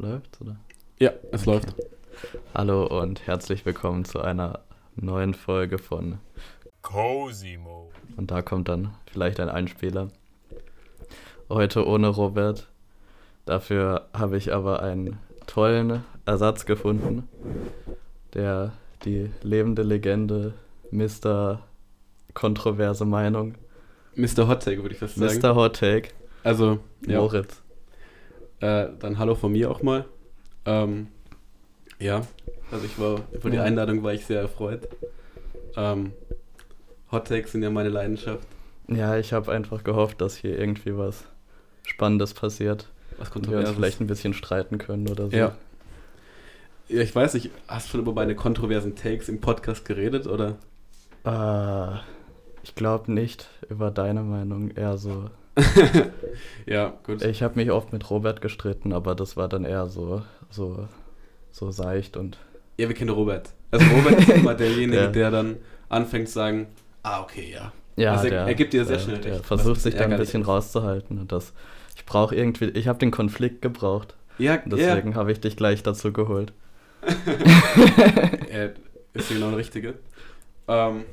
Läuft's, oder? Ja, es okay. läuft. Hallo und herzlich willkommen zu einer neuen Folge von Cosimo. Und da kommt dann vielleicht ein Einspieler. Heute ohne Robert. Dafür habe ich aber einen tollen Ersatz gefunden, der die lebende Legende Mr. Kontroverse Meinung. Mr. Hot Take, würde ich fast sagen. Mr. Hot Take. Also, ja. Moritz. Äh, dann hallo von mir auch mal. Ähm, ja, also ich war, für die Einladung war ich sehr erfreut. Ähm, Hot Takes sind ja meine Leidenschaft. Ja, ich habe einfach gehofft, dass hier irgendwie was Spannendes passiert. Was und wir uns vielleicht ein bisschen streiten können oder so. Ja. Ja, ich weiß nicht, hast du schon über meine kontroversen Takes im Podcast geredet, oder? Äh, ich glaube nicht über deine Meinung, eher so ja, gut. Ich habe mich oft mit Robert gestritten, aber das war dann eher so, so, so seicht und. Ja, wir kennen Robert. Also Robert ist immer derjenige, ja. der dann anfängt zu sagen, ah, okay, ja. Ja, also er, er gibt dir sehr der, schnell recht. versucht sich dann ein bisschen rauszuhalten und das. Ich brauche irgendwie, ich habe den Konflikt gebraucht. Ja, deswegen ja. habe ich dich gleich dazu geholt. er ist genau der Richtige. Ähm,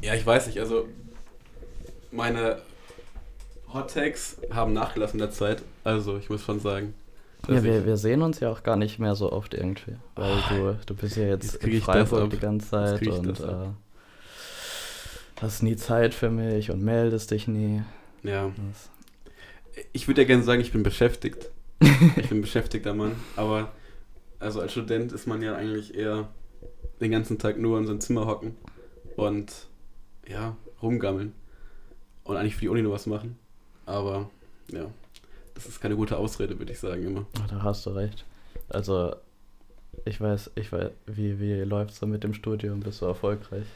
ja, ich weiß nicht, also meine Hot Takes haben nachgelassen in der Zeit. Also, ich muss schon sagen. Ja, wir, wir sehen uns ja auch gar nicht mehr so oft irgendwie. Weil du, du bist ja jetzt in Freiburg die ganze Zeit und äh, hast nie Zeit für mich und meldest dich nie. Ja. Das. Ich würde ja gerne sagen, ich bin beschäftigt. ich bin beschäftigter Mann. Aber also als Student ist man ja eigentlich eher den ganzen Tag nur in seinem Zimmer hocken und ja, rumgammeln. Und eigentlich für die Uni nur was machen. Aber ja, das ist keine gute Ausrede, würde ich sagen immer. Da hast du recht. Also, ich weiß, ich weiß, wie, wie läuft es so mit dem Studium? Bist du erfolgreich?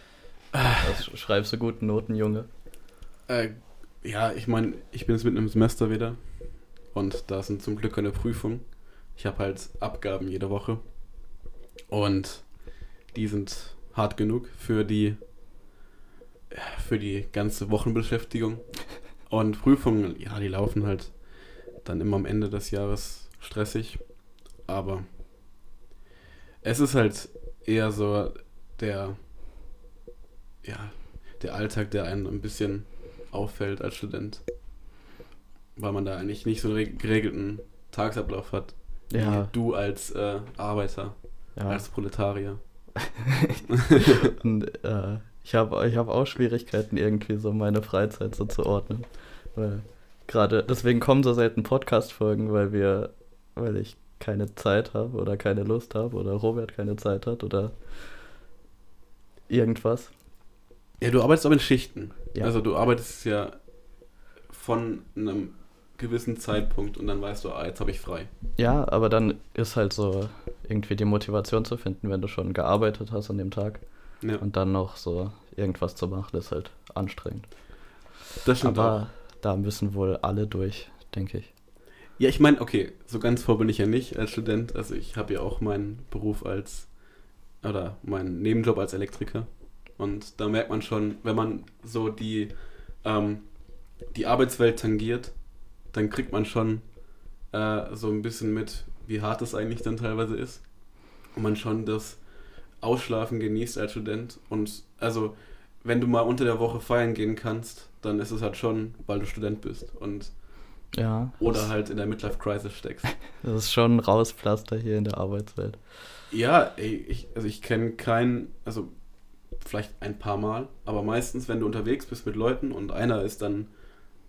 Also, schreibst du guten Noten, Junge? Äh, ja, ich meine, ich bin jetzt mit einem Semester wieder und da sind zum Glück keine Prüfungen. Ich habe halt Abgaben jede Woche und die sind hart genug für die für die ganze Wochenbeschäftigung. Und Prüfungen, ja, die laufen halt dann immer am Ende des Jahres stressig. Aber es ist halt eher so der, ja, der Alltag, der einen ein bisschen auffällt als Student. Weil man da eigentlich nicht so einen geregelten Tagesablauf hat. Ja. Wie du als äh, Arbeiter, ja. als Proletarier. Und, äh, ich habe ich hab auch Schwierigkeiten, irgendwie so meine Freizeit so zu ordnen. Weil gerade, deswegen kommen so selten Podcast-Folgen, weil wir, weil ich keine Zeit habe oder keine Lust habe oder Robert keine Zeit hat oder irgendwas. Ja, du arbeitest aber in Schichten. Ja. Also du arbeitest ja von einem gewissen Zeitpunkt und dann weißt du, ah, jetzt habe ich frei. Ja, aber dann ist halt so irgendwie die Motivation zu finden, wenn du schon gearbeitet hast an dem Tag. Ja. Und dann noch so irgendwas zu machen, ist halt anstrengend. Das stimmt Aber auch. da müssen wohl alle durch, denke ich. Ja, ich meine, okay, so ganz vor bin ich ja nicht als Student. Also ich habe ja auch meinen Beruf als, oder meinen Nebenjob als Elektriker. Und da merkt man schon, wenn man so die, ähm, die Arbeitswelt tangiert, dann kriegt man schon äh, so ein bisschen mit, wie hart es eigentlich dann teilweise ist. Und man schon das Ausschlafen genießt als Student. Und also, wenn du mal unter der Woche feiern gehen kannst, dann ist es halt schon, weil du Student bist. Und ja. Oder halt in der Midlife Crisis steckst. Das ist schon ein Rauspflaster hier in der Arbeitswelt. Ja, ey, ich, also ich kenne keinen, also vielleicht ein paar Mal, aber meistens, wenn du unterwegs bist mit Leuten und einer ist dann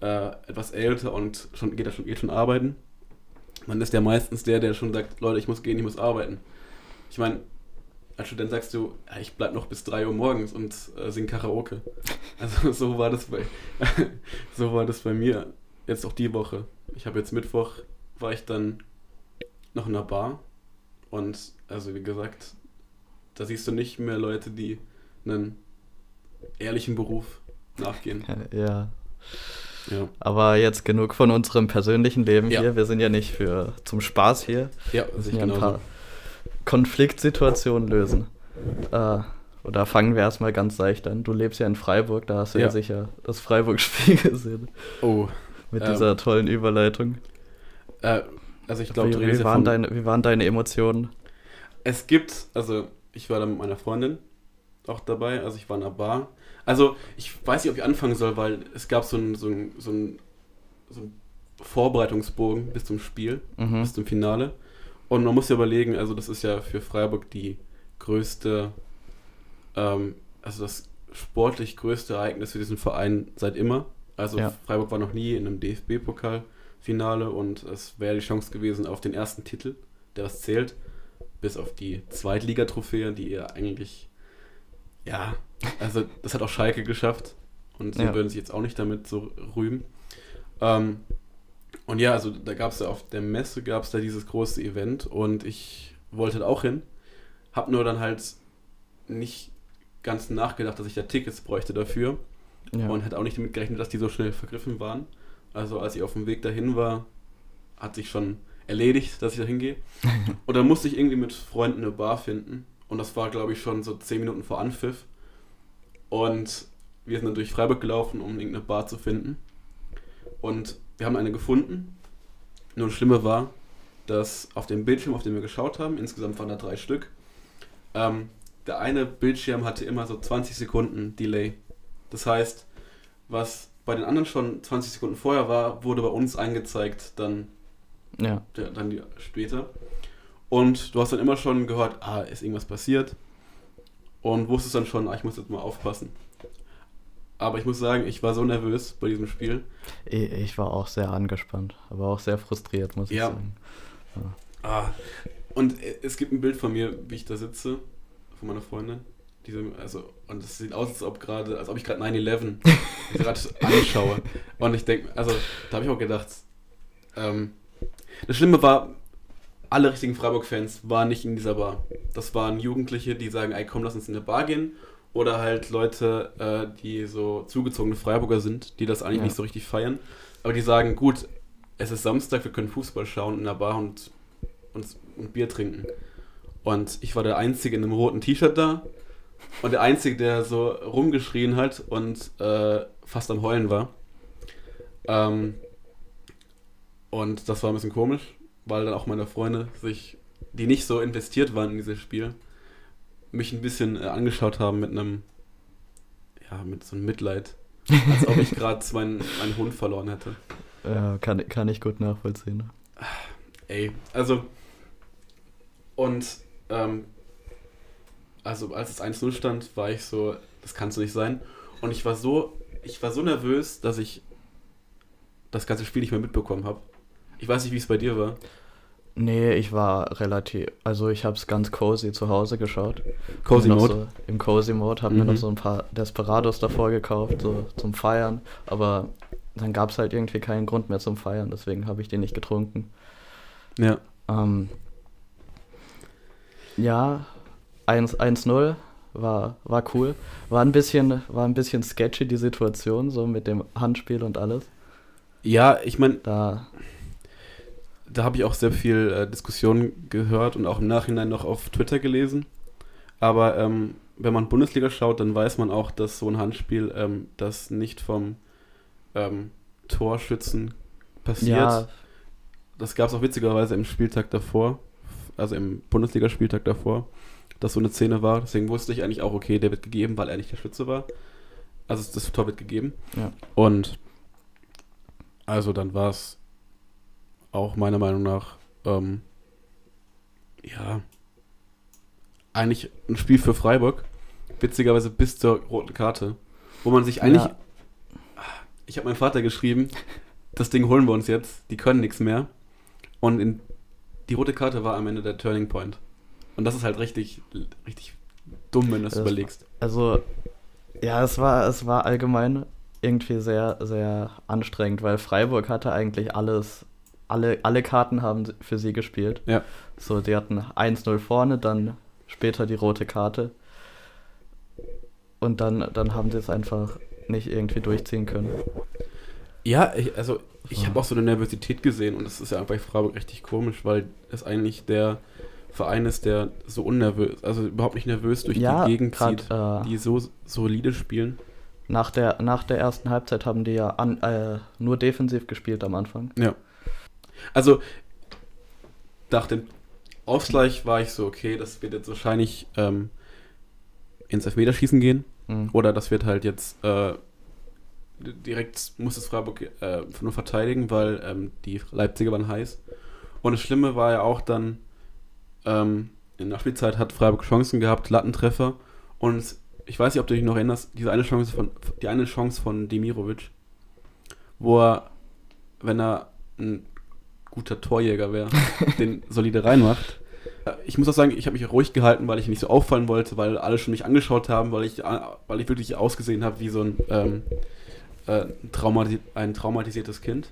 äh, etwas älter und schon geht er schon, geht schon arbeiten, dann ist der meistens der, der schon sagt, Leute, ich muss gehen, ich muss arbeiten. Ich meine, als Student sagst du, ja, ich bleib noch bis 3 Uhr morgens und äh, sing Karaoke. Also so war das bei so war das bei mir jetzt auch die Woche. Ich habe jetzt Mittwoch war ich dann noch in einer Bar und also wie gesagt, da siehst du nicht mehr Leute, die einen ehrlichen Beruf nachgehen. Ja. Ja. Aber jetzt genug von unserem persönlichen Leben ja. hier. Wir sind ja nicht für zum Spaß hier. Ja, sind ja ein paar Konfliktsituationen lösen. Äh, oder fangen wir erstmal ganz seicht an. Du lebst ja in Freiburg, da hast du ja, ja sicher das Freiburg-Spiel gesehen. Oh. Mit ähm, dieser tollen Überleitung. Äh, Also ich glaube, wie, wie, waren deine, wie waren deine Emotionen? Es gibt, also ich war da mit meiner Freundin auch dabei, also ich war in einer Bar. Also ich weiß nicht, ob ich anfangen soll, weil es gab so einen so ein, so ein, so ein Vorbereitungsbogen bis zum Spiel, Mhm. bis zum Finale. Und man muss ja überlegen, also das ist ja für Freiburg die größte, ähm, also das sportlich größte Ereignis für diesen Verein seit immer. Also Ja. Freiburg war noch nie in einem DFB-Pokalfinale und es wäre die Chance gewesen auf den ersten Titel, der was zählt, bis auf die Zweitligatrophäe, die ihr eigentlich, ja, also das hat auch Schalke geschafft und sie Ja. würden sich jetzt auch nicht damit so rühmen. Ähm, und ja, also da gab es ja auf der Messe gab es da dieses große Event und ich wollte da auch hin, hab nur dann halt nicht ganz nachgedacht, dass ich da Tickets bräuchte dafür Ja. und hätte auch nicht damit gerechnet, dass die so schnell vergriffen waren. Also als ich auf dem Weg dahin war, hat sich schon erledigt, dass ich da hingehe. Und dann musste ich irgendwie mit Freunden eine Bar finden und das war glaube ich schon so 10 Minuten vor Anpfiff und wir sind dann durch Freiburg gelaufen, um irgendeine Bar zu finden. Und wir haben eine gefunden. Nur das Schlimme war, dass auf dem Bildschirm, auf dem wir geschaut haben, insgesamt waren da drei Stück, ähm, der eine Bildschirm hatte immer so 20 Sekunden Delay. Das heißt, was bei den anderen schon 20 Sekunden vorher war, wurde bei uns angezeigt dann, ja. der- dann später. Und du hast dann immer schon gehört, ah, ist irgendwas passiert. Und wusstest dann schon, ah, ich muss jetzt mal aufpassen. Aber ich muss sagen, ich war so nervös bei diesem Spiel. Ich, war auch sehr angespannt, aber auch sehr frustriert, muss Ja. ich sagen. Ah. Und äh, es gibt ein Bild von mir, wie ich da sitze, von meiner Freundin. Diese, also, und es sieht aus, als ob gerade, als ob ich gerade 9-11 gerade anschaue. Und ich denke, also, da habe ich auch gedacht, ähm, das Schlimme war, alle richtigen Freiburg-Fans waren nicht in dieser Bar. Das waren Jugendliche, die sagen, ey, komm, lass uns in eine Bar gehen. Oder halt Leute, äh, die so zugezogene Freiburger sind, die das eigentlich Ja. nicht so richtig feiern. Aber die sagen, gut, es ist Samstag, wir können Fußball schauen in der Bar und, und, und Bier trinken. Und ich war der Einzige in einem roten T-Shirt da und der Einzige, der so rumgeschrien hat und äh, fast am Heulen war. Ähm, und das war ein bisschen komisch, weil dann auch meine Freunde sich, die nicht so investiert waren in dieses Spiel, mich ein bisschen äh, angeschaut haben mit einem, ja, mit so einem Mitleid. Als ob ich gerade meinen, meinen Hund verloren hätte. Ja, kann, kann ich gut nachvollziehen. Ey, also. Und, ähm, also als es 1-0 stand, war ich so, das kannst du nicht sein. Und ich war so, ich war so nervös, dass ich das ganze Spiel nicht mehr mitbekommen habe. Ich weiß nicht, wie es bei dir war. Nee, ich war relativ, also ich habe es ganz cozy zu Hause geschaut. Cozy Mir noch Mode. So, Im Cozy Mode, habe mir Mhm. noch so ein paar Desperados davor gekauft, so zum Feiern. Aber dann gab es halt irgendwie keinen Grund mehr zum Feiern, deswegen habe ich den nicht getrunken. Ja. Ähm, ja, 1 1-0 war, war cool. War ein, bisschen, war ein bisschen sketchy die Situation, so mit dem Handspiel und alles. Ja, ich meine, Da, da habe ich auch sehr viel äh, Diskussion gehört und auch im Nachhinein noch auf Twitter gelesen. Aber ähm, wenn man Bundesliga schaut, dann weiß man auch, dass so ein Handspiel ähm, das nicht vom ähm, Torschützen passiert. ja, Das gab es auch witzigerweise im Spieltag davor, also im Bundesligaspieltag davor, dass so eine Szene war. Deswegen wusste ich eigentlich auch, okay, der wird gegeben, weil er nicht der Schütze war. Also das Tor wird gegeben. Ja. Und also dann war es auch meiner Meinung nach, ähm, ja, eigentlich ein Spiel für Freiburg. Witzigerweise bis zur roten Karte. Wo man sich eigentlich. Ja. Ich habe meinem Vater geschrieben, das Ding holen wir uns jetzt, die können nichts mehr. Und in, die rote Karte war am Ende der Turning Point. Und das ist halt richtig, richtig dumm, wenn du das überlegst. Also, ja, es war, es war allgemein irgendwie sehr, sehr anstrengend, weil Freiburg hatte eigentlich alles, alle, alle Karten haben für sie gespielt. Ja. So, die hatten 1-0 vorne, dann später die rote Karte. Und dann, dann haben sie es einfach nicht irgendwie durchziehen können. Ja, ich, also ich habe auch so eine Nervosität gesehen und das ist ja bei Freiburg richtig komisch, weil es eigentlich der Verein ist, der so unnervös, also überhaupt nicht nervös durch Ja, die Gegend zieht, äh, die so solide spielen. Nach der, nach der ersten Halbzeit haben die ja an, äh, nur defensiv gespielt am Anfang. Ja. Also nach dem Ausgleich war ich so, okay, das wird jetzt wahrscheinlich ähm, ins Elfmeterschießen gehen. Mhm. Oder das wird halt jetzt äh, direkt muss es Freiburg äh, nur verteidigen, weil ähm, die Leipziger waren heiß. Und das Schlimme war ja auch dann, ähm, in der Spielzeit hat Freiburg Chancen gehabt, Lattentreffer. Und ich weiß nicht, ob du dich noch erinnerst, diese eine Chance von, die eine Chance von Demirovic, wo er, wenn er ein guter Torjäger wäre, den solide reinmacht. Ich muss auch sagen, ich habe mich ruhig gehalten, weil ich nicht so auffallen wollte, weil alle schon mich angeschaut haben, weil ich, weil ich wirklich ausgesehen habe wie so ein, ähm, äh, traumati ein traumatisiertes Kind.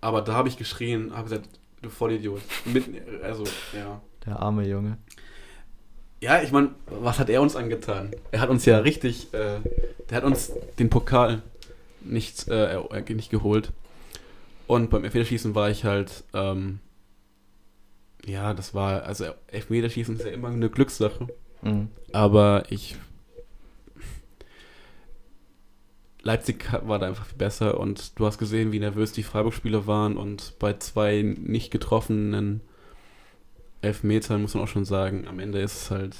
Aber da habe ich geschrien, habe gesagt, du Vollidiot. Mitten, also, ja. Der arme Junge. Ja, ich meine, was hat er uns angetan? Er hat uns ja richtig, äh, der hat uns den Pokal nicht, äh, nicht geholt. Und beim Elfmeterschießen war ich halt, ähm, ja, das war, also Elfmeterschießen ist ja immer eine Glückssache. Mhm. Aber ich. Leipzig war da einfach viel besser und du hast gesehen, wie nervös die Freiburg-Spieler waren und bei zwei nicht getroffenen Elfmetern muss man auch schon sagen, am Ende ist es halt.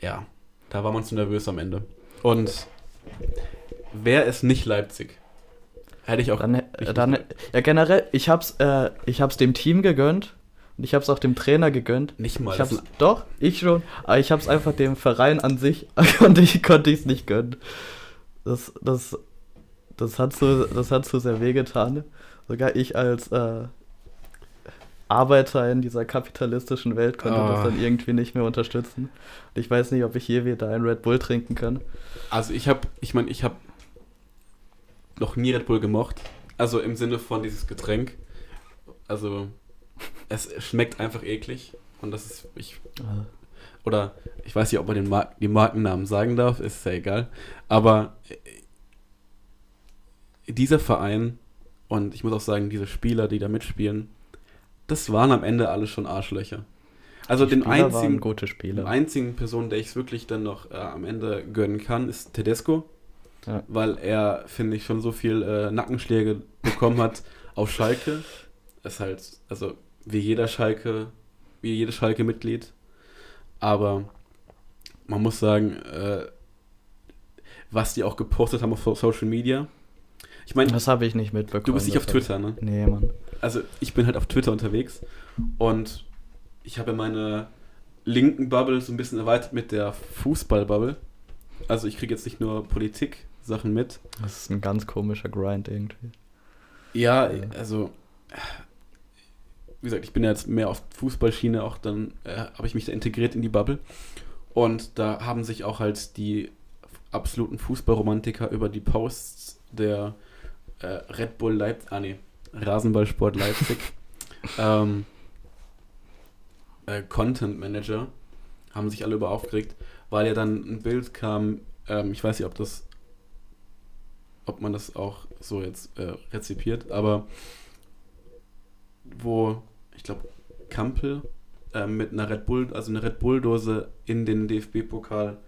Ja, da war man zu nervös am Ende. Und wäre es nicht Leipzig, hätte ich auch. Dann, dann, ja, generell, ich hab's, äh, ich hab's dem Team gegönnt und ich hab's auch dem Trainer gegönnt. nicht mal. Ich das hab's, doch, ich schon, aber ich hab's einfach dem Verein an sich, konnte ich konnte ich's nicht gönnen. Das, das, das hat so, das hat so sehr wehgetan. Sogar ich als äh, Arbeiter in dieser kapitalistischen Welt konnte Ah. das dann irgendwie nicht mehr unterstützen. Und ich weiß nicht, ob ich je wieder einen Red Bull trinken kann. Also ich habe, ich meine, ich habe noch nie Red Bull gemocht. Also im Sinne von dieses Getränk. Also es schmeckt einfach eklig. Und das ist, ich, oder ich weiß nicht, ob man den Mar die Markennamen sagen darf, ist ja egal. Aber äh, dieser Verein und ich muss auch sagen, diese Spieler, die da mitspielen, das waren am Ende alle schon Arschlöcher. Also Die den Spieler einzigen, gute Spieler. einzigen Person, der ich es wirklich dann noch äh, am Ende gönnen kann, ist Tedesco. Ja. Weil er, finde ich, schon so viel äh, Nackenschläge bekommen hat auf Schalke. Ist halt, also wie jeder Schalke, wie jedes Schalke-Mitglied. Aber man muss sagen, äh, was die auch gepostet haben auf So- Social Media. Ich meine, Das habe ich nicht mitbekommen. du bist nicht auf Twitter, ne? Nee, Mann. also ich bin halt auf Twitter unterwegs und ich habe meine linken Bubble so ein bisschen erweitert mit der Fußball-Bubble. Also ich kriege jetzt nicht nur Politik-Sachen mit. Das ist ein ganz komischer Grind irgendwie. Ja, Ja. also wie gesagt, ich bin ja jetzt mehr auf Fußballschiene, auch dann äh, habe ich mich da integriert in die Bubble. Und da haben sich auch halt die absoluten Fußballromantiker über die Posts der äh, Red Bull Leipzig, ah nee, Rasenballsport Leipzig, ähm, äh, Content Manager haben sich alle über aufgeregt, weil ja dann ein Bild kam, ähm, ich weiß nicht, ob das, ob man das auch so jetzt äh, rezipiert, aber wo, ich glaube, Kampel äh, mit einer Red Bull, also eine Red Bull-Dose in den DFB-Pokal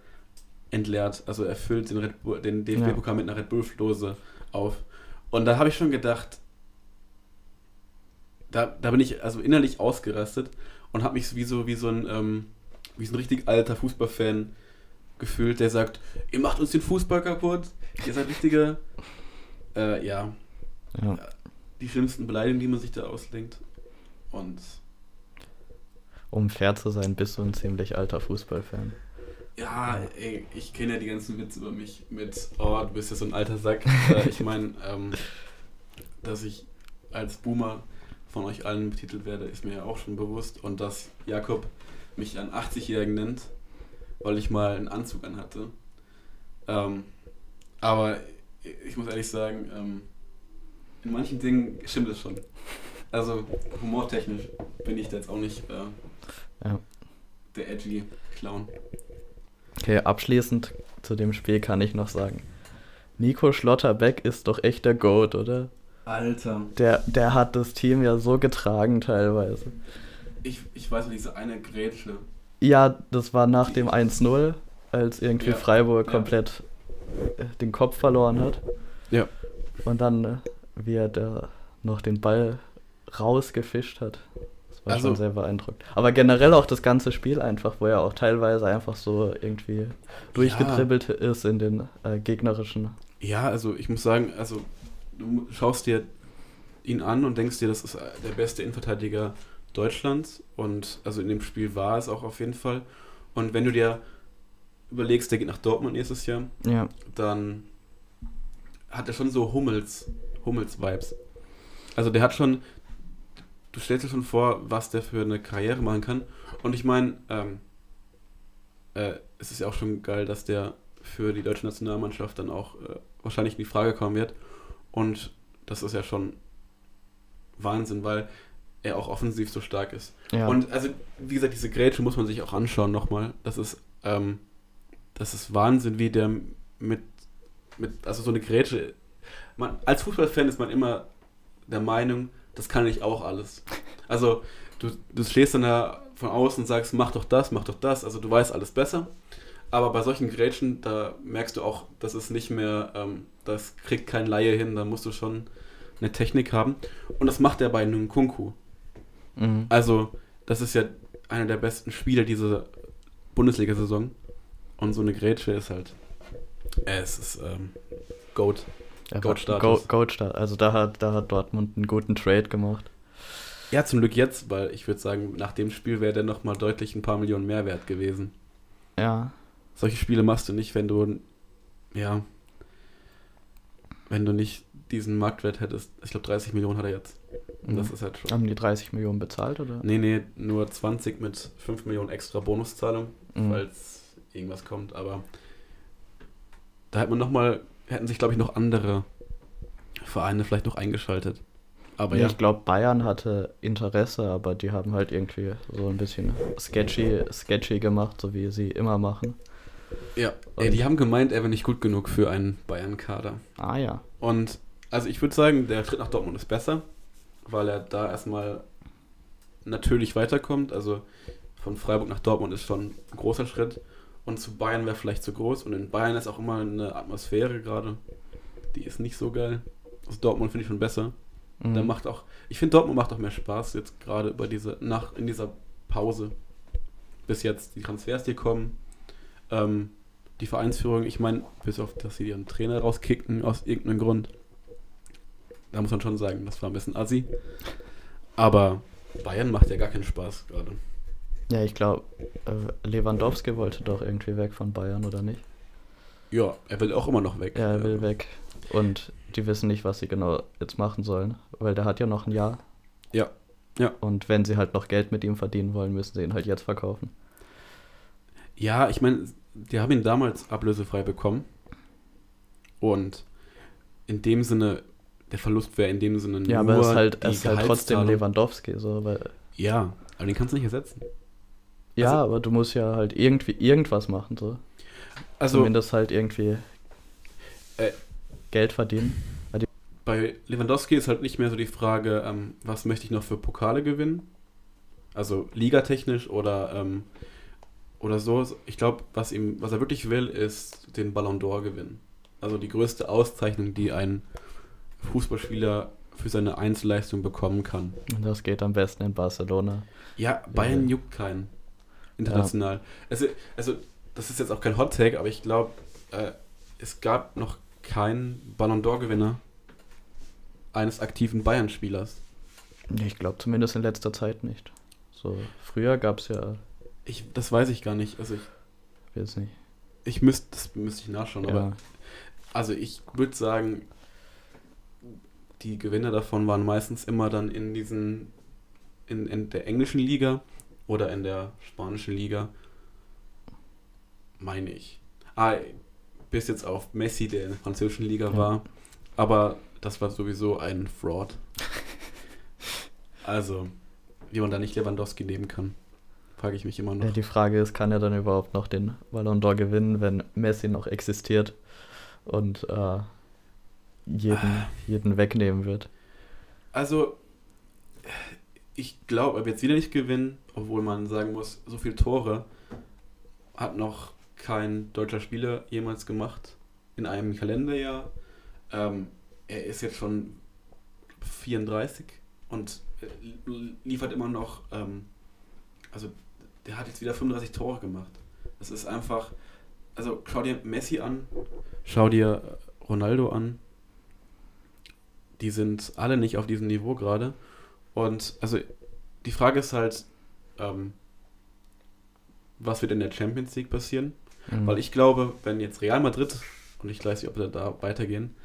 entleert. Also er füllt den, Red Bull, den DFB-Pokal mit einer Red Bull-Dose auf. Und da habe ich schon gedacht, da, da bin ich also innerlich ausgerastet und habe mich wie so, wie so ein, ähm, wie so ein richtig alter Fußballfan gefühlt, der sagt, ihr macht uns den Fußball kaputt, ihr seid richtige, äh, ja, Ja. die schlimmsten Beleidigungen, die man sich da ausdenkt. Und Um fair zu sein, bist du ein ziemlich alter Fußballfan. ja, ey, ich kenne ja die ganzen Witze über mich mit, oh, du bist ja so ein alter Sack. äh, ich meine, ähm, dass ich als Boomer von euch allen betitelt werde, ist mir ja auch schon bewusst. Und dass Jakob mich einen 80-Jährigen nennt, weil ich mal einen Anzug anhatte. Ähm, aber ich muss ehrlich sagen, ähm, in manchen Dingen stimmt es schon. Also humortechnisch bin ich da jetzt auch nicht äh, Ja. der edgy Clown. Okay, abschließend zu dem Spiel kann ich noch sagen. Nico Schlotterbeck ist doch echt der Goat, oder? Alter. Der, der hat das Team ja so getragen teilweise. Ich, ich weiß noch, diese eine Grätsche. Ja, das war nach dem 1-0, als irgendwie Ja, Freiburg komplett den Kopf verloren hat. Ja. Und dann, äh, wie er da noch den Ball rausgefischt hat. Das war Also- schon sehr beeindruckend. Aber generell auch das ganze Spiel einfach, wo er auch teilweise einfach so irgendwie durchgedribbelt ist in den äh, gegnerischen. Ja, also ich muss sagen, also du schaust dir ihn an und denkst dir, das ist der beste Innenverteidiger Deutschlands und also in dem Spiel war es auch auf jeden Fall. Und wenn du dir überlegst, der geht nach Dortmund nächstes Jahr, Ja, dann hat er schon so Hummels, Hummels-Vibes. Also der hat schon, du stellst dir schon vor, was der für eine Karriere machen kann. Und ich meine, ähm, äh, es ist ja auch schon geil, dass der für die deutsche Nationalmannschaft dann auch äh, wahrscheinlich in die Frage kommen wird. Und das ist ja schon Wahnsinn, weil er auch offensiv so stark ist. ja. Und also, wie gesagt, diese Grätsche muss man sich auch anschauen nochmal. Das ist, ähm, das ist Wahnsinn, wie der mit, mit also so eine Grätsche. Man, als Fußballfan ist man immer der Meinung, das kann ich auch alles. Also, du, du stehst dann da von außen und sagst, mach doch das, mach doch das. Also, du weißt alles besser. Aber bei solchen Grätschen, da merkst du auch, das ist nicht mehr, ähm, das kriegt kein Laie hin, da musst du schon eine Technik haben. Und das macht er bei Nkunku. mhm. Also, das ist ja einer der besten Spieler dieser Bundesliga-Saison. Und so eine Grätsche ist halt. Äh, es ist ähm, Goat. Goat-Status. Go- Goat-Status. Also da hat, da hat Dortmund einen guten Trade gemacht. Ja, zum Glück jetzt, weil ich würde sagen, nach dem Spiel wäre der nochmal deutlich ein paar Millionen mehr wert gewesen. Ja, Solche Spiele machst du nicht, wenn du. Ja. Wenn du nicht diesen Marktwert hättest. Ich glaube, 30 Millionen hat er jetzt. Und das Mhm. ist halt schon. haben die 30 Millionen bezahlt, oder? Nee, nee, nur 20 mit 5 Millionen extra Bonuszahlung. Mhm. falls irgendwas kommt, aber da hat man noch mal, hätten sich glaube ich noch andere Vereine vielleicht noch eingeschaltet. Aber ja, ja, ich glaube, Bayern hatte Interesse, aber die haben halt irgendwie so ein bisschen sketchy, sketchy gemacht, so wie sie immer machen. ja. Ey, die haben gemeint, er wäre nicht gut genug für einen Bayern-Kader. Ah ja. Und also ich würde sagen, der Schritt nach Dortmund ist besser, weil er da erstmal natürlich weiterkommt. Also von Freiburg nach Dortmund ist schon ein großer Schritt. Und zu Bayern wäre vielleicht zu groß. Und in Bayern ist auch immer eine Atmosphäre gerade. Die ist nicht so geil. Aus Dortmund finde ich schon besser. Mhm. Der macht auch, ich finde Dortmund macht auch mehr Spaß jetzt gerade über diese, nach, in dieser Pause. Bis jetzt die Transfers, die kommen. Ähm, die Vereinsführung, ich meine, bis auf, dass sie ihren Trainer rauskickten aus irgendeinem Grund. Da muss man schon sagen, das war ein bisschen assi. Aber Bayern macht ja gar keinen Spaß gerade. Ja, ich glaube, äh, Lewandowski wollte doch irgendwie weg von Bayern, oder nicht? Ja, er will auch immer noch weg. Ja, er will weg. Und die wissen nicht, was sie genau jetzt machen sollen, weil der hat ja noch ein Jahr. Ja, ja. Und wenn sie halt noch Geld mit ihm verdienen wollen, müssen sie ihn halt jetzt verkaufen. Ja, ich meine, die haben ihn damals ablösefrei bekommen. Und in dem Sinne, der Verlust wäre in dem Sinne Ja, nur aber es ist halt, es ist halt trotzdem. Lewandowski, so, weil. Ja, aber den kannst du nicht ersetzen. Ja, Also- aber du musst ja halt irgendwie irgendwas machen, so. Also Zumindest halt irgendwie Äh, Geld verdienen. bei Lewandowski ist halt nicht mehr so die Frage, ähm, was möchte ich noch für Pokale gewinnen? Also ligatechnisch oder, ähm, oder so. Ich glaube, was ihm, was er wirklich will, ist den Ballon d'Or gewinnen. Also die größte Auszeichnung, die ein Fußballspieler für seine Einzelleistung bekommen kann. Und das geht am besten in Barcelona. Ja, Bayern Ja. juckt keinen. International. Also, also, das ist jetzt auch kein Hot Take, aber ich glaube, äh, es gab noch keinen Ballon d'Or-Gewinner eines aktiven Bayern-Spielers. Ich glaube zumindest in letzter Zeit nicht. So, früher gab es ja, Ich, das weiß ich gar nicht. Also, ich, weiß nicht. ich müsste, das müsste ich nachschauen, aber Ja, also ich würde sagen, die Gewinner davon waren meistens immer dann in diesen, in, in der englischen Liga oder in der spanischen Liga. Meine ich. Ah, bis jetzt auf Messi, der in der französischen Liga Ja. war. Aber das war sowieso ein Fraud. Also, wie man da nicht Lewandowski nehmen kann, frage ich mich immer noch. ja, die Frage ist, kann er dann überhaupt noch den Ballon d'Or gewinnen, wenn Messi noch existiert und äh, jeden, Ah. jeden wegnehmen wird? Also, ich glaube, er wird es wieder nicht gewinnen, obwohl man sagen muss, so viele Tore hat noch kein deutscher Spieler jemals gemacht in einem Kalenderjahr. Ähm, er ist jetzt schon 34 und äh, liefert immer noch, ähm, also der hat jetzt wieder 35 Tore gemacht. Das ist einfach, also schau dir Messi an, schau dir Ronaldo an. Die sind alle nicht auf diesem Niveau gerade. Und also die Frage ist halt, ähm, was wird in der Champions League passieren? Mhm. Weil ich glaube, wenn jetzt Real Madrid, und ich weiß nicht, ob wir da weitergehen,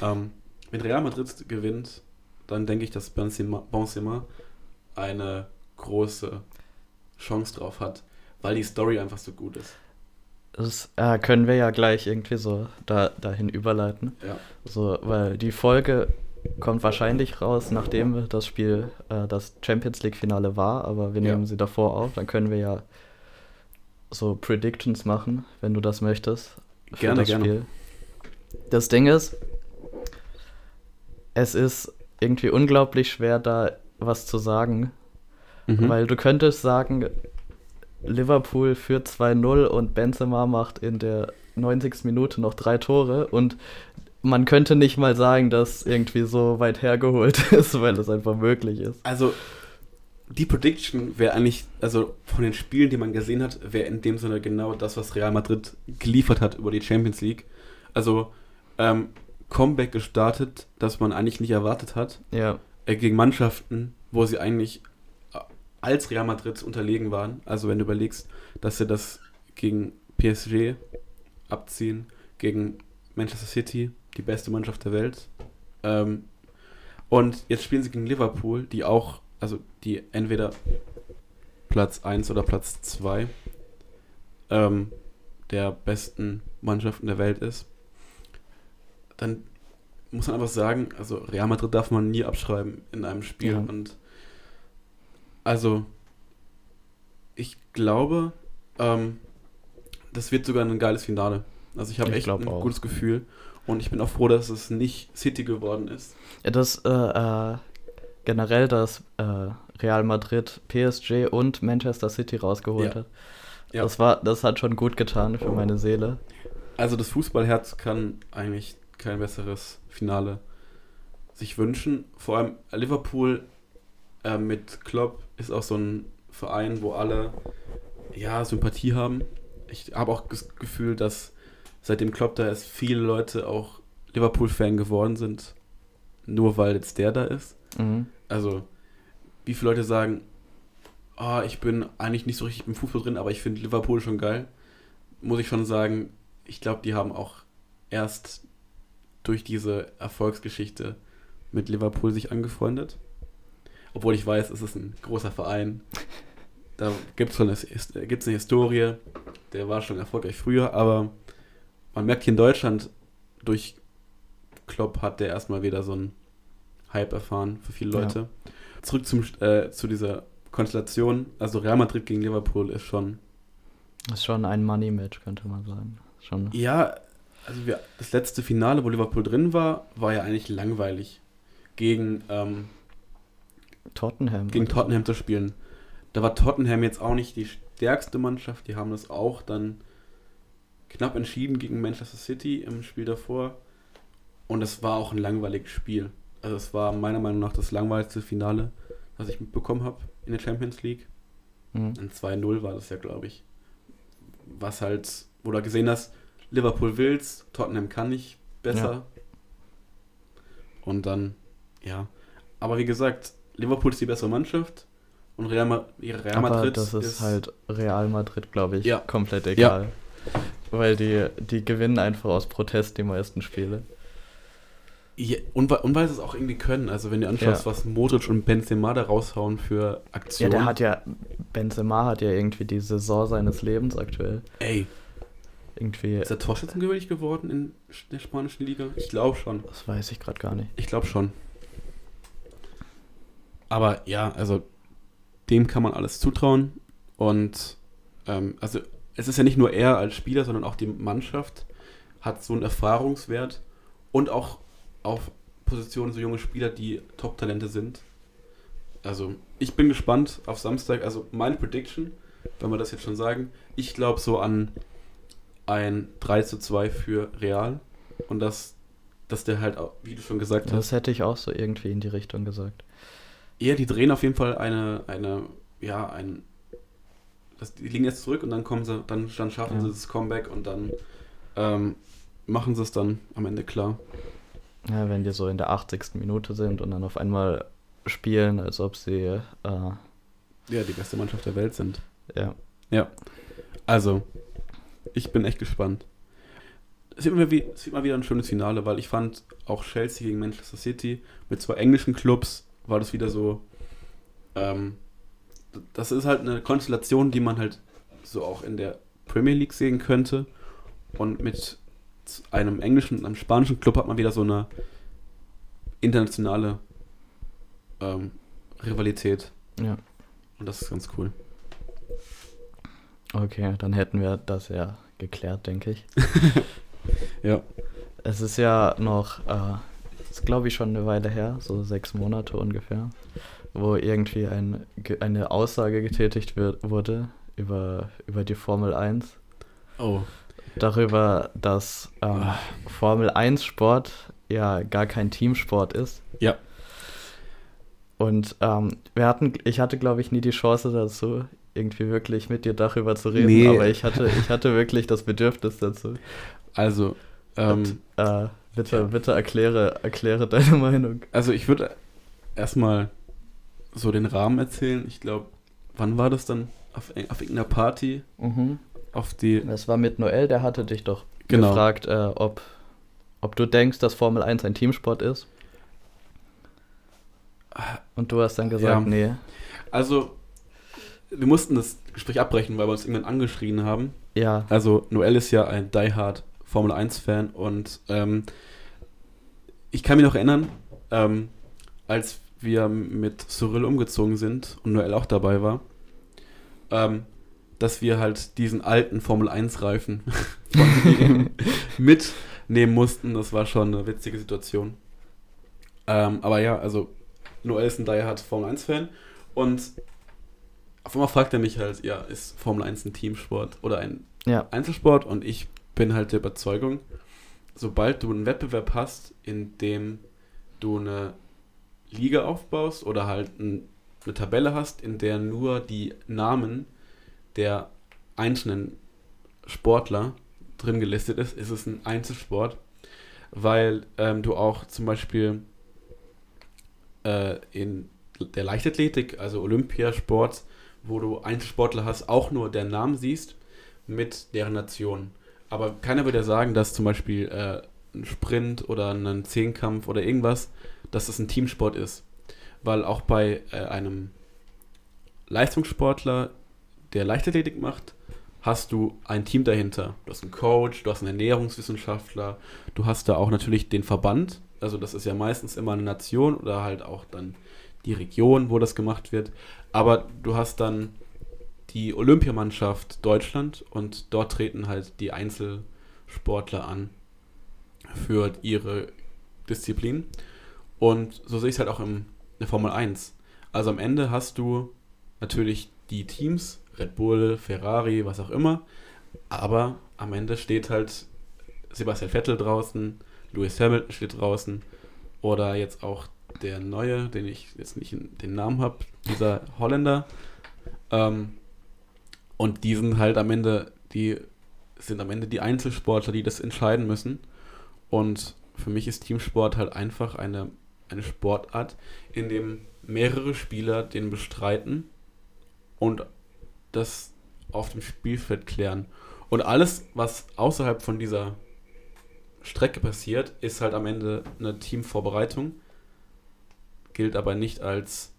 ähm, wenn Real Madrid gewinnt, dann denke ich, dass Benzema, Benzema eine große Chance drauf hat, weil die Story einfach so gut ist. Das äh, können wir ja gleich irgendwie so da, dahin überleiten. Ja. So, weil die Folge kommt wahrscheinlich raus, nachdem das Spiel äh, das Champions League-Finale war, aber wir Ja. nehmen sie davor auf. Dann können wir ja so Predictions machen, wenn du das möchtest. für Gerne, das gerne. Spiel. Das Ding ist, es ist irgendwie unglaublich schwer, da was zu sagen, Mhm. weil du könntest sagen, Liverpool führt 2-0 und Benzema macht in der 90. Minute noch drei Tore und man könnte nicht mal sagen, dass irgendwie so weit hergeholt ist, weil es einfach möglich ist. Also, die Prediction wäre eigentlich, also von den Spielen, die man gesehen hat, wäre in dem Sinne genau das, was Real Madrid geliefert hat über die Champions League. Also, ähm, Comeback gestartet, das man eigentlich nicht erwartet hat, Ja, äh, gegen Mannschaften, wo sie eigentlich äh, als Real Madrid unterlegen waren. Also, wenn du überlegst, dass sie das gegen PSG abziehen, gegen Manchester City, die beste Mannschaft der Welt. Ähm, und jetzt spielen sie gegen Liverpool, die auch, also die entweder Platz 1 oder Platz 2 ähm, der besten Mannschaften der Welt ist. Dann muss man einfach sagen, also Real Madrid darf man nie abschreiben in einem Spiel. Ja. Und also ich glaube, ähm, das wird sogar ein geiles Finale. Also ich habe echt ein auch. gutes Gefühl. Und ich bin auch froh, dass es nicht City geworden ist. Ja, das äh, äh, generell, dass äh, Real Madrid, PSG und Manchester City rausgeholt Ja. hat. Ja. Das war, das hat schon gut getan für meine Seele. Also das Fußballherz kann eigentlich kein besseres Finale sich wünschen. Vor allem Liverpool äh, mit Klopp ist auch so ein Verein, wo alle ja Sympathie haben. Ich habe auch das Gefühl, dass seitdem Klopp da ist, viele Leute auch Liverpool-Fan geworden sind, nur weil jetzt der da ist. Mhm. Also, wie viele Leute sagen, ah, ich bin eigentlich nicht so richtig im Fußball drin, aber ich finde Liverpool schon geil, muss ich schon sagen, ich glaube, die haben auch erst durch diese Erfolgsgeschichte mit Liverpool sich angefreundet. Obwohl ich weiß, es ist ein großer Verein. Da gibt es schon eine, gibt's eine Historie. Der war schon erfolgreich früher, aber man merkt hier in Deutschland, durch Klopp hat der erstmal wieder so einen Hype erfahren für viele Ja. Leute. Zurück zum, äh, zu dieser Konstellation. Also Real Madrid gegen Liverpool ist schon. Das ist schon ein Money-Match, könnte man sagen. Schon. Ja, also wir, das letzte Finale, wo Liverpool drin war, war ja eigentlich langweilig. Gegen, ähm, Tottenham. gegen? Tottenham zu spielen. Da war Tottenham jetzt auch nicht die stärkste Mannschaft. Die haben das auch dann knapp entschieden gegen Manchester City im Spiel davor. Und es war auch ein langweiliges Spiel. Also es war meiner Meinung nach das langweiligste Finale, das ich mitbekommen habe in der Champions League. Mhm. Ein 2-0 war das ja, glaube ich. Was halt, wo du gesehen hast, Liverpool will's, Tottenham kann nicht besser. Und dann, ja. Aber wie gesagt, Liverpool ist die bessere Mannschaft und Real, Ma Real Aber Madrid das ist, halt Real Madrid, glaube ich, Ja. komplett egal. Weil die, die gewinnen einfach aus Protest die meisten Spiele. Ja, und, weil- und weil sie es auch irgendwie können. Also wenn du anschaust, Ja. was Modric und Benzema da raushauen für Ja, Aktionen. der hat ja, Benzema hat ja irgendwie die Saison seines Lebens aktuell. Ey, Irgendwie, ist er Torschützengewöhnlich geworden in der spanischen Liga? Ich glaube schon. das weiß ich gerade gar nicht. Ich glaube schon. Aber ja, also dem kann man alles zutrauen. Und ähm, also es ist ja nicht nur er als Spieler, sondern auch die Mannschaft hat so einen Erfahrungswert und auch auf Positionen so junge Spieler, die Top-Talente sind. Also ich bin gespannt auf Samstag. Also meine Prediction, wenn wir das jetzt schon sagen, ich glaube so an ein 3 zu 2 für Real. Und dass, dass der halt, auch, wie du schon gesagt hast, Das hätte ich auch so irgendwie in die Richtung gesagt. Ja, die drehen auf jeden Fall eine, eine, ja, ein, das, die liegen jetzt zurück und dann kommen sie, dann, dann schaffen Ja. sie das Comeback und dann ähm, machen sie es dann am Ende klar. Ja, wenn die so in der 80. Minute sind und dann auf einmal spielen, als ob sie, äh, Ja, die beste Mannschaft der Welt sind. ja, Also, ich bin echt gespannt. Es wird, mal wie, es wird mal wieder ein schönes Finale, weil ich fand auch Chelsea gegen Manchester City mit zwei englischen Clubs war das wieder so. Ähm, das ist halt eine Konstellation, die man halt so auch in der Premier League sehen könnte. Und mit einem englischen und einem spanischen Club hat man wieder so eine internationale ähm, Rivalität. ja. Und das ist ganz cool. Okay, dann hätten wir das ja geklärt, denke ich. Ja. Es ist ja noch, äh, ist glaube ich schon eine Weile her, so sechs Monate ungefähr, wo irgendwie ein, eine Aussage getätigt wird, wurde über, über die Formel 1. Oh. Darüber, dass ähm, Ah. Formel 1 Sport ja gar kein Teamsport ist. Ja. Und ähm, wir hatten, ich hatte glaube ich nie die Chance dazu, irgendwie wirklich mit dir darüber zu reden, Nee. aber ich hatte, ich hatte wirklich das Bedürfnis dazu. Also, ähm, Und, äh, bitte, ja. bitte erkläre, erkläre deine Meinung. also ich würde erstmal so den Rahmen erzählen. Ich glaube, wann war das dann? Auf, auf irgendeiner Party? Auf die. Das war mit Noel, der hatte dich doch Genau. gefragt, äh, ob, ob du denkst, dass Formel 1 ein Teamsport ist. Und du hast dann gesagt, Ja. nee. Also, wir mussten das Gespräch abbrechen, weil wir uns irgendwann angeschrien haben. Ja, Also, Noel ist ja ein diehard Formel 1-Fan und ähm, ich kann mich noch erinnern, ähm, als wir mit Cyril umgezogen sind und Noel auch dabei war, ähm, dass wir halt diesen alten Formel 1-Reifen mitnehmen mussten. Das war schon eine witzige Situation. Ähm, aber ja, also Noel ist ein diehard Formel 1-Fan und auf einmal fragt er mich halt, ja, ist Formel 1 ein Teamsport oder ein ja, Einzelsport und ich bin halt der Überzeugung, sobald du einen Wettbewerb hast, in dem du eine Liga aufbaust oder halt ein, eine Tabelle hast, in der nur die Namen der einzelnen Sportler drin gelistet ist, ist es ein Einzelsport, weil ähm, du auch zum Beispiel äh, in der Leichtathletik, also Olympiasport, wo du Einzelsportler hast, auch nur der Namen siehst mit deren Nation. Aber keiner würde ja sagen, dass zum Beispiel äh, ein Sprint oder ein Zehnkampf oder irgendwas, dass das ein Teamsport ist. Weil auch bei äh, einem Leistungssportler, der Leichtathletik macht, hast du ein Team dahinter. Du hast einen Coach, du hast einen Ernährungswissenschaftler, du hast da auch natürlich den Verband. Also das ist ja meistens immer eine Nation oder halt auch dann die Region, wo das gemacht wird. Aber du hast dann die Olympiamannschaft Deutschland und dort treten halt die Einzelsportler an für ihre Disziplin. Und so sehe ich es halt auch im, in der Formel 1. Also am Ende hast du natürlich die Teams, Red Bull, Ferrari, was auch immer, aber am Ende steht halt Sebastian Vettel draußen, Lewis Hamilton steht draußen oder jetzt auch der neue, den ich jetzt nicht in- den Namen habe, dieser Holländer. Ähm, und die sind halt am Ende, die sind am Ende die Einzelsportler, die das entscheiden müssen. Und für mich ist Teamsport halt einfach eine, eine Sportart, in dem mehrere Spieler den bestreiten und das auf dem Spielfeld klären. Und alles, was außerhalb von dieser Strecke passiert, ist halt am Ende eine Teamvorbereitung, gilt aber nicht als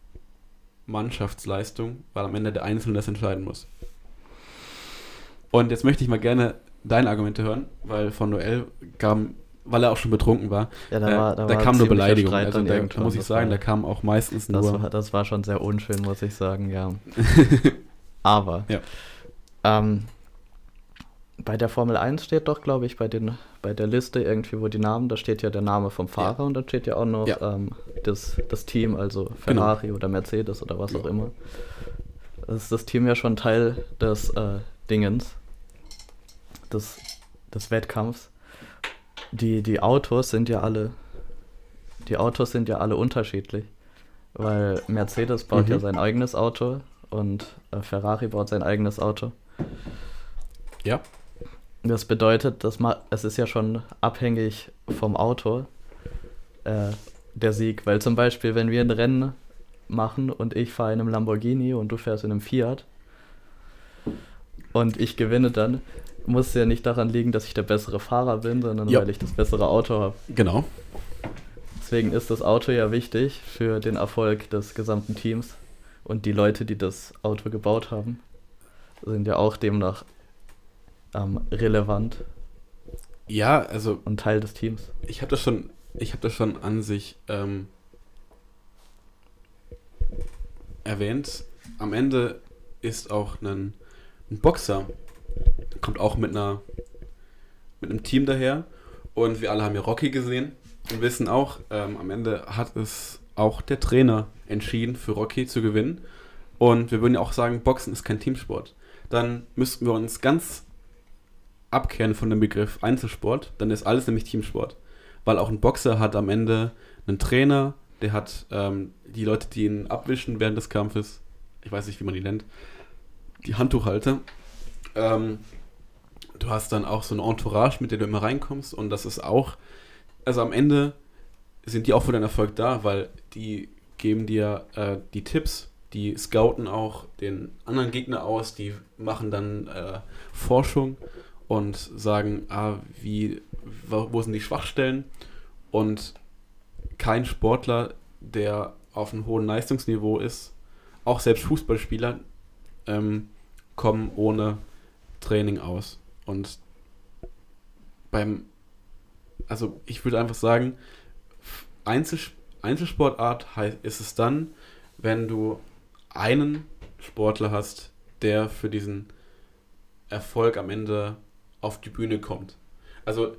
Mannschaftsleistung, weil am Ende der Einzelne das entscheiden muss. Und jetzt möchte ich mal gerne deine Argumente hören, weil von Noel kam, weil er auch schon betrunken war, ja da, äh, war, da, da war kam nur Beleidigung. Also da, da muss ich sagen, war, da kam auch meistens das, nur. war, das war schon sehr unschön, muss ich sagen, ja. Aber Ja. ähm, bei der Formel 1 steht doch, glaube ich, bei, den, bei der Liste irgendwie, wo die Namen, da steht ja der Name vom Fahrer und dann steht ja auch noch Ja. Genau. ähm, das, das Team, also Ferrari oder Mercedes oder was auch Ja. immer. Das ist das Team ja schon Teil des äh, Dingens, des, des Wettkampfs. Die, die Autos sind ja alle, die Autos sind ja alle unterschiedlich. weil Mercedes baut Mhm. ja sein eigenes Auto und äh, Ferrari baut sein eigenes Auto. Ja. Das bedeutet, dass ma es ist ja schon abhängig vom Auto äh, der Sieg, weil zum Beispiel, wenn wir ein Rennen machen und ich fahre in einem Lamborghini und du fährst in einem Fiat und ich gewinne dann, muss ja nicht daran liegen, dass ich der bessere Fahrer bin, sondern Ja. weil ich das bessere Auto habe. Genau. Deswegen ist das Auto ja wichtig für den Erfolg des gesamten Teams. Und die Leute, die das Auto gebaut haben, sind ja auch demnach ähm, relevant Ja, also und Teil des Teams. ich habe das schon, ich habe das schon an sich ähm, erwähnt. Am Ende ist auch ein, ein Boxer, kommt auch mit einer mit einem Team daher und wir alle haben ja Rocky gesehen und wissen auch, ähm, am Ende hat es auch der Trainer entschieden, für Rocky zu gewinnen. Und wir würden ja auch sagen, Boxen ist kein Teamsport. Dann müssten wir uns ganz abkehren von dem Begriff Einzelsport, dann ist alles nämlich Teamsport. Weil auch ein Boxer hat am Ende einen Trainer, der hat ähm, die Leute, die ihn abwischen während des Kampfes, ich weiß nicht, wie man die nennt, die Handtuchhalter. Ähm, du hast dann auch so eine Entourage, mit der du immer reinkommst und das ist auch, also am Ende sind die auch für deinen Erfolg da, weil die geben dir äh, die Tipps, die scouten auch den anderen Gegner aus, die machen dann äh, Forschung und sagen, ah, wie, wo, wo sind die Schwachstellen? Und kein Sportler, der auf einem hohen Leistungsniveau ist, auch selbst Fußballspieler, ähm, kommen ohne Training aus. Und beim, also ich würde einfach sagen, Einzel, Einzelsportart heißt, ist es dann, wenn du einen Sportler hast, der für diesen Erfolg am Ende auf die Bühne kommt. Also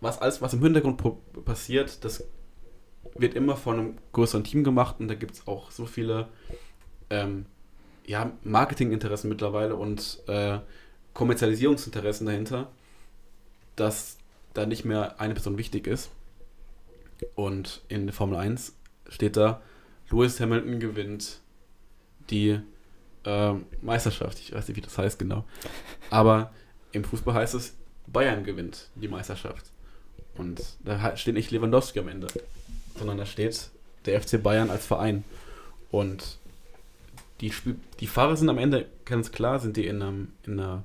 was alles, was im Hintergrund passiert, das wird immer von einem größeren Team gemacht und da gibt es auch so viele ähm, ja, Marketinginteressen mittlerweile und äh, Kommerzialisierungsinteressen dahinter, dass da nicht mehr eine Person wichtig ist. Und in Formel 1 steht da, Lewis Hamilton gewinnt die ähm, Meisterschaft. Ich weiß nicht, wie das heißt genau. Aber im Fußball heißt es, Bayern gewinnt die Meisterschaft. Und da steht nicht Lewandowski am Ende, sondern da steht der FC Bayern als Verein. Und die, Spiel die Fahrer sind am Ende ganz klar, sind die in einem, in einer,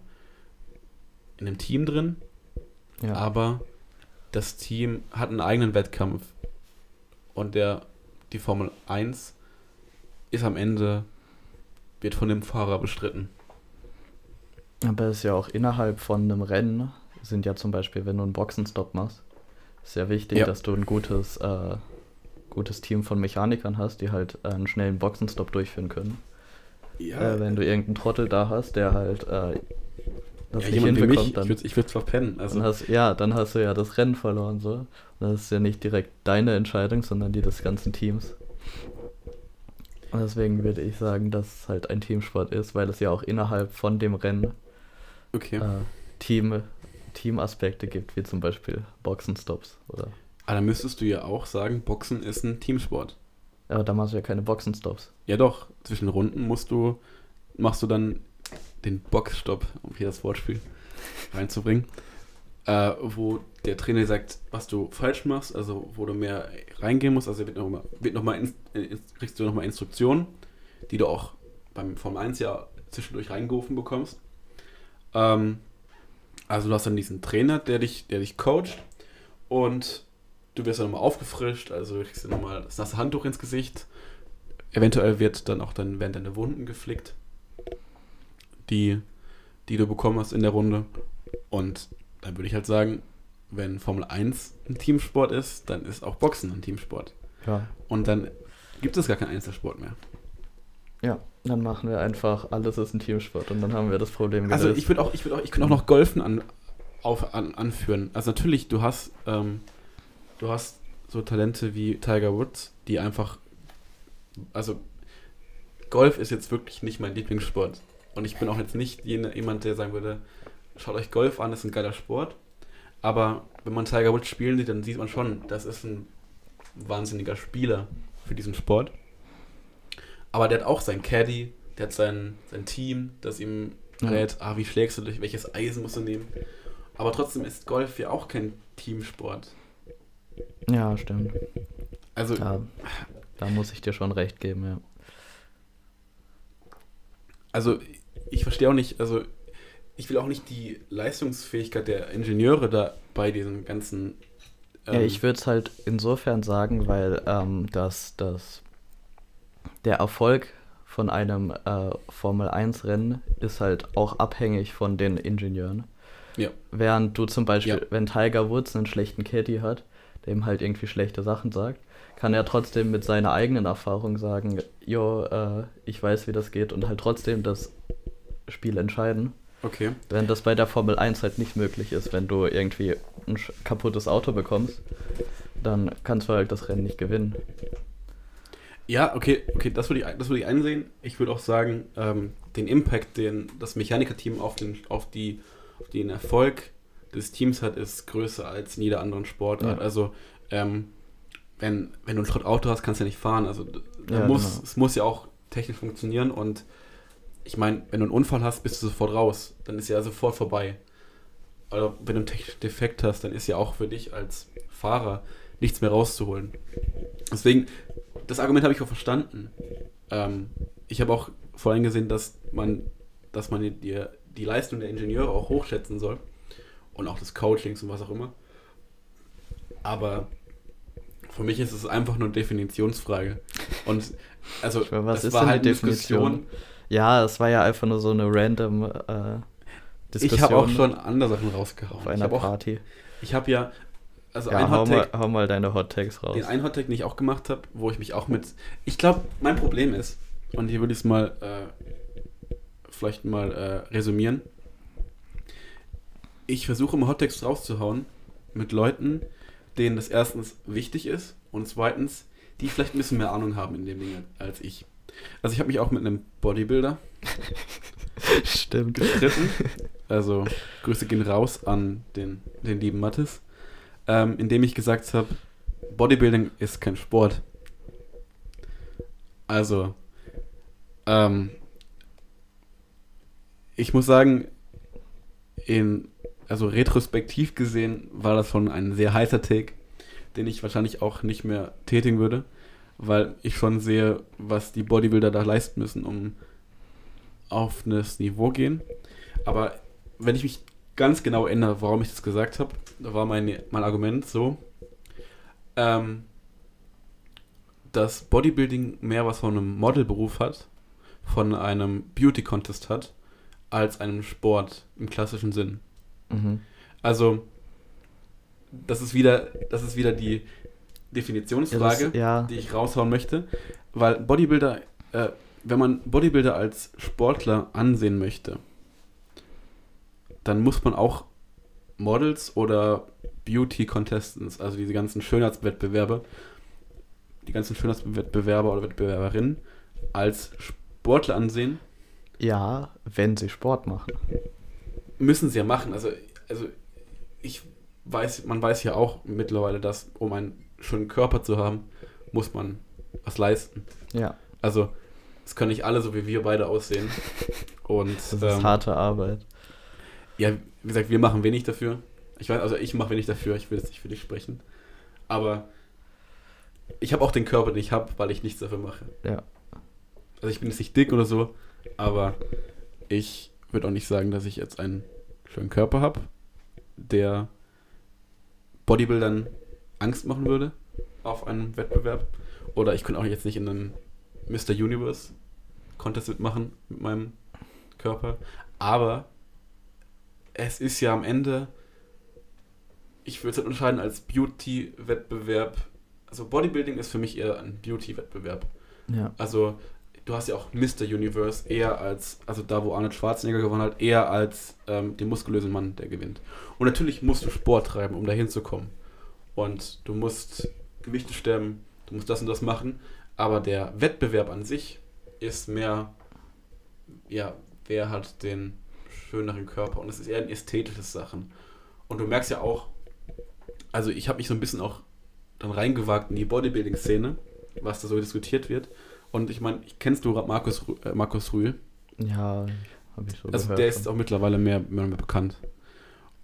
in einem Team drin, Ja. aber das Team hat einen eigenen Wettkampf. Und der, die Formel 1 ist am Ende, wird von dem Fahrer bestritten. Aber es ist ja auch innerhalb von einem Rennen, sind ja zum Beispiel, wenn du einen Boxenstopp machst, ist ja wichtig, Ja. dass du ein gutes, äh, gutes Team von Mechanikern hast, die halt einen schnellen Boxenstopp durchführen können. Ja, Äh, wenn du irgendeinen Trottel da hast, der halt äh, das ja nicht jemand wie hinbekommt, mich, dann, ich würde würd verpennen. Also, dann hast, ja, dann hast du ja das Rennen verloren so. Und das ist ja nicht direkt deine Entscheidung, sondern die des ganzen Teams. Und deswegen würde ich sagen, dass es halt ein Teamsport ist, weil es ja auch innerhalb von dem Rennen okay. äh, Team, Teamaspekte gibt, wie zum Beispiel Boxenstops oder. Aber dann müsstest du ja auch sagen, Boxen ist ein Teamsport. Aber da machst du ja keine Boxenstops. Ja doch, zwischen Runden musst du, machst du dann den Boxstopp, um hier das Wortspiel reinzubringen, äh, wo der Trainer sagt, was du falsch machst, also wo du mehr reingehen musst, also wird nochmal, wird noch mal ins, kriegst du nochmal Instruktionen, die du auch beim Formel 1 ja zwischendurch reingerufen bekommst. Ähm, also du hast dann diesen Trainer, der dich, der dich coacht und du wirst dann nochmal aufgefrischt, also du kriegst dann nochmal das nasse Handtuch ins Gesicht. Eventuell wird dann auch dann werden deine Wunden geflickt, die, die du bekommen hast in der Runde. Und dann würde ich halt sagen, wenn Formel 1 ein Teamsport ist, dann ist auch Boxen ein Teamsport. Ja. Und dann gibt es gar keinen Einzelsport mehr. Ja, dann machen wir einfach, alles ist ein Teamsport und dann haben wir das Problem gelöst. Also ich würde auch, ich würde auch, ich könnte auch noch Golfen an, auf, an, anführen. Also natürlich, du hast, ähm, du hast so Talente wie Tiger Woods, die einfach, also Golf ist jetzt wirklich nicht mein Lieblingssport. Und ich bin auch jetzt nicht jemand, der sagen würde, schaut euch Golf an, das ist ein geiler Sport. Aber wenn man Tiger Woods spielen sieht, dann sieht man schon, das ist ein wahnsinniger Spieler für diesen Sport. Aber der hat auch sein Caddy, der hat sein, sein Team, das ihm rät, ah, wie schlägst du dich, welches Eisen musst du nehmen. Aber trotzdem ist Golf ja auch kein Teamsport. Ja, stimmt. Also, Da, da muss ich dir schon recht geben, ja. also ich verstehe auch nicht, also ich will auch nicht die Leistungsfähigkeit der Ingenieure da bei diesem ganzen. Ja, ähm, ich würde es halt insofern sagen, weil ähm, das, das, der Erfolg von einem äh, Formel-1-Rennen ist halt auch abhängig von den Ingenieuren. Ja. Während du zum Beispiel, Ja. wenn Tiger Woods einen schlechten Caddy hat, der ihm halt irgendwie schlechte Sachen sagt, kann er trotzdem mit seiner eigenen Erfahrung sagen, jo, äh, ich weiß, wie das geht und halt trotzdem das Spiel entscheiden. Okay. Während das bei der Formel 1 halt nicht möglich ist, wenn du irgendwie ein kaputtes Auto bekommst, dann kannst du halt das Rennen nicht gewinnen. Ja, okay, okay, das würde ich, das würde ich einsehen. Ich würde auch sagen, ähm, den Impact, den das Mechanikerteam auf den, auf, die, auf den Erfolg des Teams hat, ist größer als in jeder anderen Sportart. Ja. Also, ähm, wenn, wenn du ein Schrottauto hast, kannst du ja nicht fahren. Also, Ja, muss, genau. es muss ja auch technisch funktionieren und ich meine, wenn du einen Unfall hast, bist du sofort raus. Dann ist ja sofort vorbei. Oder wenn du einen technischen Defekt hast, dann ist ja auch für dich als Fahrer nichts mehr rauszuholen. Deswegen, das Argument habe ich auch verstanden. Ähm, ich habe auch vorhin gesehen, dass man, dass man die, die Leistung der Ingenieure auch hochschätzen soll. Und auch des Coachings und was auch immer. Aber für mich ist es einfach nur eine Definitionsfrage. Und also, meine, was das ist war halt eine eine Diskussion. Ja, es war ja einfach nur so eine random äh, Diskussion Ich habe auch schon andere Sachen rausgehauen. auf Ich einer habe auch, Party. ich habe ja, also Ja, ein hau mal, hau mal deine Hot Takes raus. den einen Hot Take, den ich auch gemacht habe, wo ich mich auch mit, ich glaube, mein Problem ist, und hier würde ich es mal, äh, vielleicht mal äh, resümieren. Ich versuche immer Hot Takes rauszuhauen mit Leuten, denen das erstens wichtig ist und zweitens, die vielleicht ein bisschen mehr Ahnung haben in dem Ding als ich. Also ich habe mich auch mit einem Bodybuilder Stimmt. gestritten. Also Grüße gehen raus an den, den lieben Mattes. Ähm, indem ich gesagt habe, Bodybuilding ist kein Sport. Also, ähm, ich muss sagen, in, also retrospektiv gesehen war das schon ein sehr heißer Take, den ich wahrscheinlich auch nicht mehr tätigen würde, weil ich schon sehe, was die Bodybuilder da leisten müssen, um auf das Niveau gehen. Aber wenn ich mich ganz genau erinnere, warum ich das gesagt habe, da war mein, mein Argument so, ähm, dass Bodybuilding mehr was von einem Modelberuf hat, von einem Beauty-Contest hat, als einem Sport im klassischen Sinn. Mhm. Also, das ist wieder, das ist wieder die Definitionsfrage Ja, das, ja, die ich raushauen möchte, weil Bodybuilder, äh, wenn man Bodybuilder als Sportler ansehen möchte, dann muss man auch Models oder Beauty Contestants, also diese ganzen Schönheitswettbewerbe, die ganzen Schönheitswettbewerber oder Wettbewerberinnen als Sportler ansehen, ja, wenn sie Sport machen. müssen sie ja machen. Also, also ich weiß, man weiß ja auch mittlerweile, dass um einen schönen Körper zu haben, muss man was leisten. Ja, Also, es können nicht alle so wie wir beide aussehen. Und das ist ähm, harte Arbeit. ja, wie gesagt, wir machen wenig dafür. Ich weiß, also ich mache wenig dafür, ich will jetzt nicht für dich sprechen. Aber ich habe auch den Körper, den ich habe, weil ich nichts dafür mache. Ja. Also ich bin jetzt nicht dick oder so, aber ich würde auch nicht sagen, dass ich jetzt einen schönen Körper habe, der Bodybuildern Angst machen würde auf einem Wettbewerb. Oder ich könnte auch jetzt nicht in einem Mr. Universe Contest mitmachen mit meinem Körper. Aber es ist ja am Ende, ich würde es halt unterscheiden als Beauty-Wettbewerb. Also Bodybuilding ist für mich eher ein Beauty-Wettbewerb. Ja. Also du hast ja auch Mr. Universe eher als, also da wo Arnold Schwarzenegger gewonnen hat, eher als ähm, den muskulösen Mann, der gewinnt. Und natürlich musst du Sport treiben, um da hinzukommen. Und du musst Gewichte stemmen, du musst das und das machen. Aber der Wettbewerb an sich ist mehr, ja, wer hat den schöneren Körper. Und es ist eher ein ästhetisches Sachen. Und du merkst ja auch, also ich habe mich so ein bisschen auch dann reingewagt in die Bodybuilding-Szene, was da so diskutiert wird. Und ich meine, kennst du Markus, äh, Markus Rühl? Ja, habe ich so Also gehört. der ist auch mittlerweile mehr, mehr bekannt.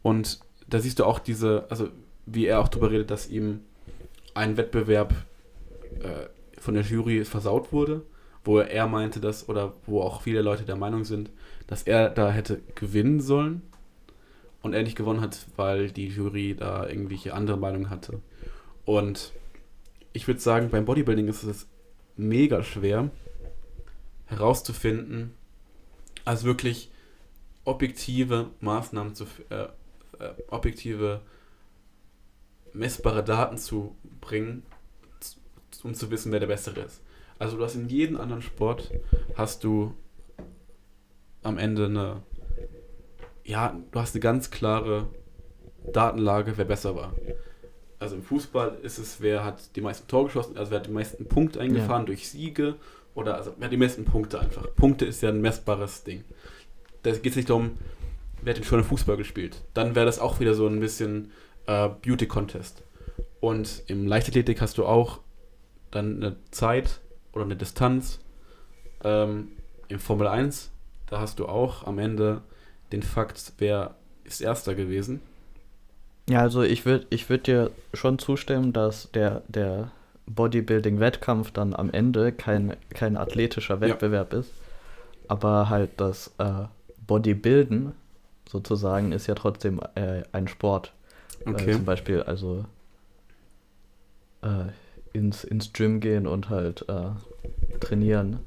Und da siehst du auch diese, also wie er auch darüber redet, dass ihm ein Wettbewerb äh, von der Jury versaut wurde, wo er meinte, dass, oder wo auch viele Leute der Meinung sind, dass er da hätte gewinnen sollen und er nicht gewonnen hat, weil die Jury da irgendwelche andere Meinung hatte. Und ich würde sagen, beim Bodybuilding ist es mega schwer herauszufinden, also wirklich objektive Maßnahmen zu, äh, äh, objektive messbare Daten zu bringen, um zu wissen, wer der Bessere ist. Also du hast in jedem anderen Sport hast du am Ende eine, ja, du hast eine ganz klare Datenlage, wer besser war. Also im Fußball ist es, wer hat die meisten Tore geschossen, also wer hat die meisten Punkte eingefahren durch Siege oder also wer hat die meisten Punkte einfach. Punkte ist ja ein messbares Ding. Da geht es nicht darum, wer hat denn schon im Fußball gespielt. Dann wäre das auch wieder so ein bisschen äh, Beauty Contest. Und im Leichtathletik hast du auch dann eine Zeit oder eine Distanz. Ähm, Im Formel 1, da hast du auch am Ende den Fakt, wer ist Erster gewesen. Ja, also ich würde ich würd dir schon zustimmen, dass der, der Bodybuilding-Wettkampf dann am Ende kein, kein athletischer Wettbewerb ist. Aber halt das äh, Bodybuilden sozusagen ist ja trotzdem äh, ein Sport. Äh, zum Beispiel also äh, ins, ins Gym gehen und halt äh, trainieren.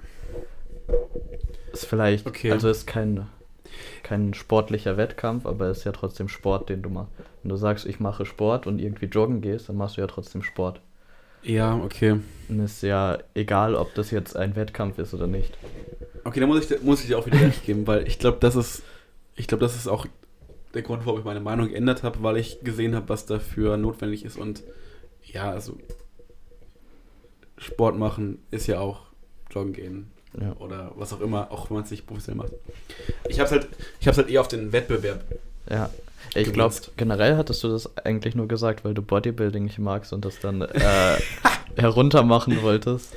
Ist vielleicht, Okay. also ist kein, kein sportlicher Wettkampf, aber ist ja trotzdem Sport, den du machst. Wenn du sagst, ich mache Sport und irgendwie joggen gehst, dann machst du ja trotzdem Sport. Ja, okay. Und ist ja egal, ob das jetzt ein Wettkampf ist oder nicht. Okay, da muss ich, dir- muss ich dir auch wieder recht geben, weil ich glaube, das ist, ich glaube, das ist auch der Grund, warum ich meine Meinung geändert habe, weil ich gesehen habe, was dafür notwendig ist und ja, also Sport machen ist ja auch joggen gehen Ja. oder was auch immer, auch wenn man es nicht professionell macht. Ich habe halt, ich habe halt eher auf den Wettbewerb. Ja. Ich glaube, generell hattest du das eigentlich nur gesagt, weil du Bodybuilding nicht magst und das dann äh, heruntermachen wolltest.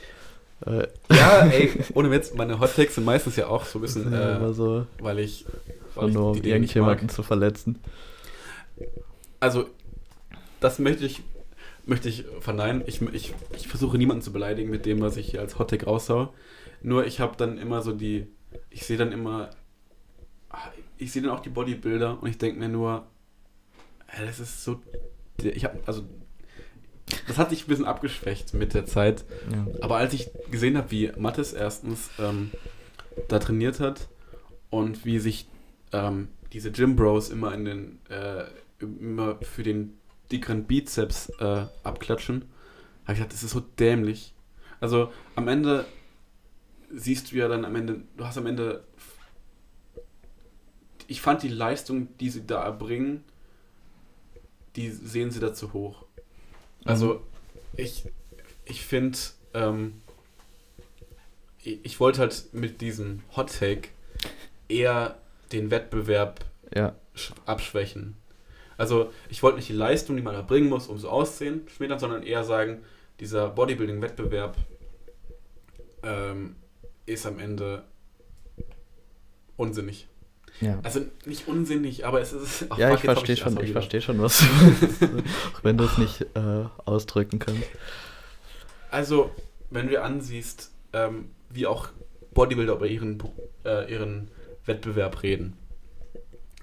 Äh, Ja, ey, ohne Witz, meine Hot Takes sind meistens ja auch so ein bisschen, äh, so, weil ich, ich nur um irgendjemanden zu verletzen. Also, das möchte ich, möchte ich verneinen. Ich, ich, ich versuche niemanden zu beleidigen mit dem, was ich hier als Hottag raushaue. Nur ich habe dann immer so die, ich sehe dann immer, ich sehe dann auch die Bodybuilder und ich denke mir nur, das ist so, ich habe, also, das hat sich ein bisschen abgeschwächt mit der Zeit. Ja. Aber als ich gesehen habe, wie Mattes erstens ähm, da trainiert hat und wie sich ähm, diese Gym Bros immer in den äh, immer für den dickeren Bizeps äh, abklatschen, habe ich gedacht, das ist so dämlich. Also am Ende siehst du ja dann am Ende, du hast am Ende, ich fand die Leistung, die sie da erbringen, die sehen sie da zu hoch. Also ich, ich finde, ähm, ich, ich wollte halt mit diesem Hot Take eher den Wettbewerb Ja, sch- abschwächen. Also ich wollte nicht die Leistung, die man erbringen muss, um so aussehen, schmälern, sondern eher sagen, dieser Bodybuilding-Wettbewerb ähm, ist am Ende unsinnig. ja. Also nicht unsinnig, aber es ist... Ach, ja, fuck, ich verstehe das schon, ich verstehe schon, was du auch wenn du es nicht äh, ausdrücken kannst. Also, wenn du ansiehst, ähm, wie auch Bodybuilder über ihren, äh, ihren Wettbewerb reden,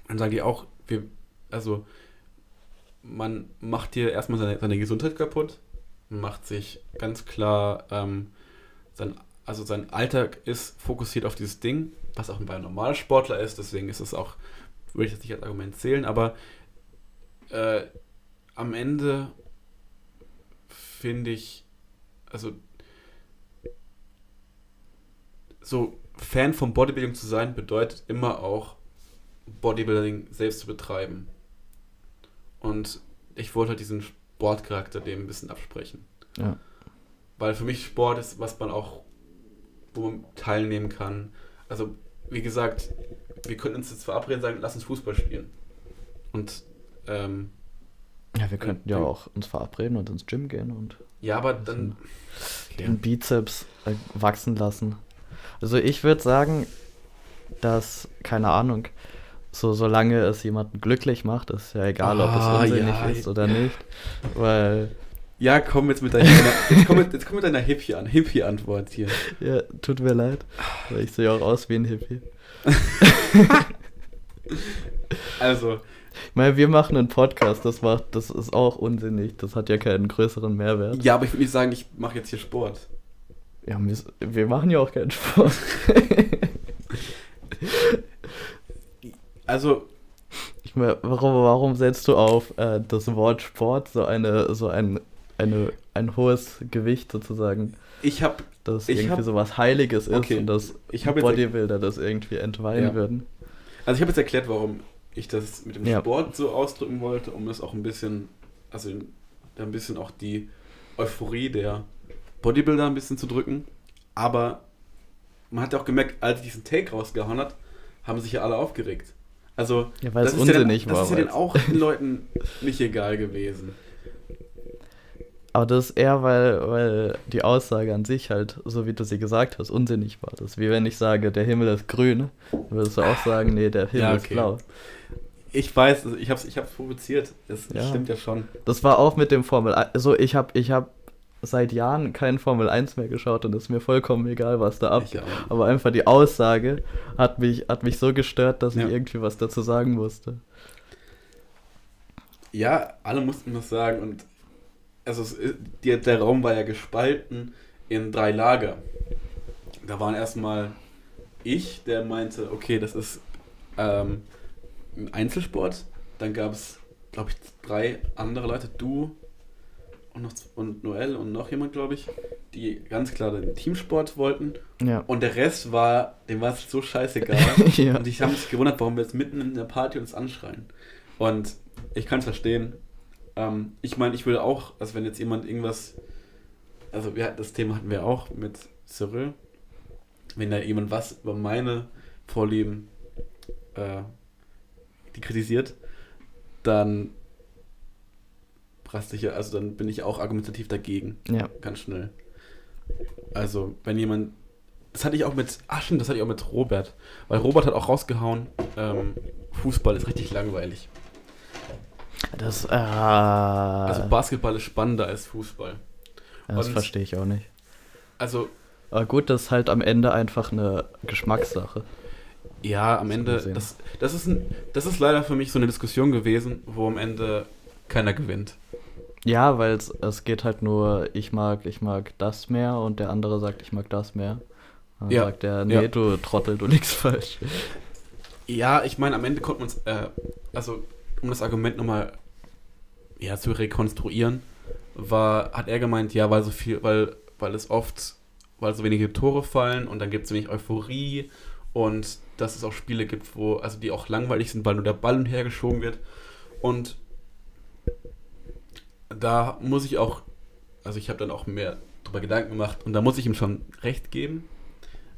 dann sagen die auch, wir, also man macht dir erstmal seine, seine Gesundheit kaputt, macht sich ganz klar, ähm, sein, also sein Alltag ist fokussiert auf dieses Ding, was auch einem Normalsportler ist, deswegen ist es auch, würde ich das nicht als Argument zählen, aber äh, am Ende finde ich, also so Fan vom Bodybuilding zu sein, bedeutet immer auch Bodybuilding selbst zu betreiben. Und ich wollte halt diesen Sportcharakter dem ein bisschen absprechen. Ja. Weil für mich Sport ist, was man auch, wo man teilnehmen kann. Also, wie gesagt, wir könnten uns jetzt verabreden und sagen, lass uns Fußball spielen. Und, ähm, Ja, wir könnten ja Ja. auch uns verabreden und ins Gym gehen und ja, aber dann, den Bizeps äh, wachsen lassen. Also ich würde sagen, dass, keine Ahnung, so solange es jemanden glücklich macht, ist ja egal, ob Ah, es unsinnig ja. ist oder nicht. Weil, Ja, komm jetzt mit deiner, jetzt komm mit, jetzt komm mit deiner Hippie an, Hippie-Antwort hier. ja, tut mir leid, weil ich sehe auch aus wie ein Hippie. Also, Ich meine, wir machen einen Podcast, das macht, das ist auch unsinnig, das hat ja keinen größeren Mehrwert. ja, aber ich würde nicht sagen, ich mache jetzt hier Sport. Ja, wir, wir machen ja auch keinen Sport. Also, Ich meine, warum, warum setzt du auf äh, das Wort Sport so eine, so ein, eine, ein hohes Gewicht sozusagen, ich habe dass Ich irgendwie hab- so was Heiliges ist Okay, und dass Bodybuilder das irgendwie entweihen Ja. würden? Also ich habe jetzt erklärt, warum ich das mit dem Ja. Sport so ausdrücken wollte, um das auch ein bisschen, also ein bisschen auch die Euphorie der Bodybuilder ein bisschen zu drücken. Aber man hat ja auch gemerkt, als ich diesen Take rausgehauen hat, haben sich ja alle aufgeregt. Also Ja, weil es das ist ja dann, unsinnig war. Das ist ja dann weil's- auch den Leuten nicht egal gewesen. Aber das ist eher, weil, weil die Aussage an sich halt, so wie du sie gesagt hast, unsinnig war. Das ist wie wenn ich sage, der Himmel ist grün, dann würdest du auch sagen, nee, der Himmel Ja, ist okay. blau. Ich weiß, also ich habe es ich hab's provoziert. Das Ja. stimmt ja schon. Das war auch mit dem Formel 1. Also ich habe ich hab seit Jahren kein Formel 1 mehr geschaut und es ist mir vollkommen egal, was da abgeht. Aber einfach die Aussage hat mich, hat mich so gestört, dass Ja. ich irgendwie was dazu sagen musste. Ja, alle mussten das sagen und also es, der, der Raum war ja gespalten in drei Lager. Da waren erstmal ich, der meinte, okay, das ist ähm, ein Einzelsport. Dann gab es, glaube ich, drei andere Leute, du und, noch, und Noel und noch jemand, glaube ich, die ganz klar den Teamsport wollten. Ja. Und der Rest war, dem war es so scheißegal. ja. Und die haben sich gewundert, warum wir jetzt mitten in der Party uns anschreien. Und ich kann es verstehen. Ähm, ich meine, ich würde auch, also wenn jetzt jemand irgendwas, also wir, das Thema hatten wir auch mit Cyril, wenn da jemand was über meine Vorlieben äh, die kritisiert, dann ja, also dann bin ich auch argumentativ dagegen ja. ganz schnell. Also, wenn jemand. Das hatte ich auch mit. Ach stimmt, das hatte ich auch mit Robert. Weil Robert hat auch rausgehauen, ähm, Fußball ist richtig langweilig. Das, äh, Also Basketball ist spannender als Fußball. das verstehe ich auch nicht. Also, Aber gut, das ist halt am Ende einfach eine Geschmackssache. ja, am Ende. Das, das, ist ein, das ist leider für mich so eine Diskussion gewesen, wo am Ende keiner gewinnt. Ja, weil es, es geht halt nur, ich mag, ich mag das mehr und der andere sagt, ich mag das mehr. Dann Ja, sagt der, nee, ja. du Trottel, du liegst falsch. Ja, ich meine, am Ende konnte man es, äh, also um das Argument nochmal ja, zu rekonstruieren, war, hat er gemeint, ja, weil so viel, weil, weil es oft, weil so wenige Tore fallen und dann gibt es wenig Euphorie und dass es auch Spiele gibt, wo, also die auch langweilig sind, weil nur der Ball umhergeschoben wird. Und da muss ich auch, also ich habe dann auch mehr drüber Gedanken gemacht und da muss ich ihm schon recht geben,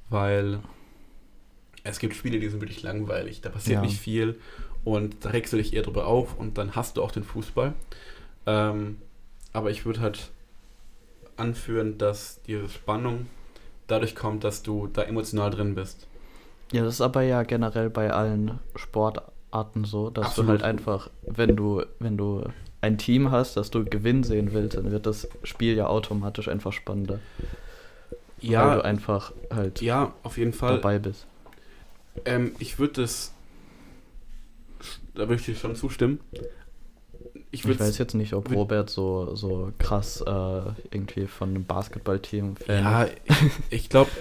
weil es gibt Spiele, die sind wirklich langweilig. Da passiert Ja. nicht viel und da regst du dich eher drüber auf und dann hast du auch den Fußball. Ähm, aber ich würde halt anführen, dass diese Spannung dadurch kommt, dass du da emotional drin bist. Ja, das ist aber ja generell bei allen Sportarten so, dass Absolut. du halt einfach, wenn du, wenn du ein Team hast, dass du Gewinn sehen willst, dann wird das Spiel ja automatisch einfach spannender. weil du Ja, einfach halt ja, auf jeden Fall. dabei bist. Ähm, ich würde das, da würde ich dir schon zustimmen. Ich Ich, weiß jetzt nicht, ob Robert so, so krass äh, irgendwie von einem Basketballteam Fan Ja, ist. ich, ich glaube,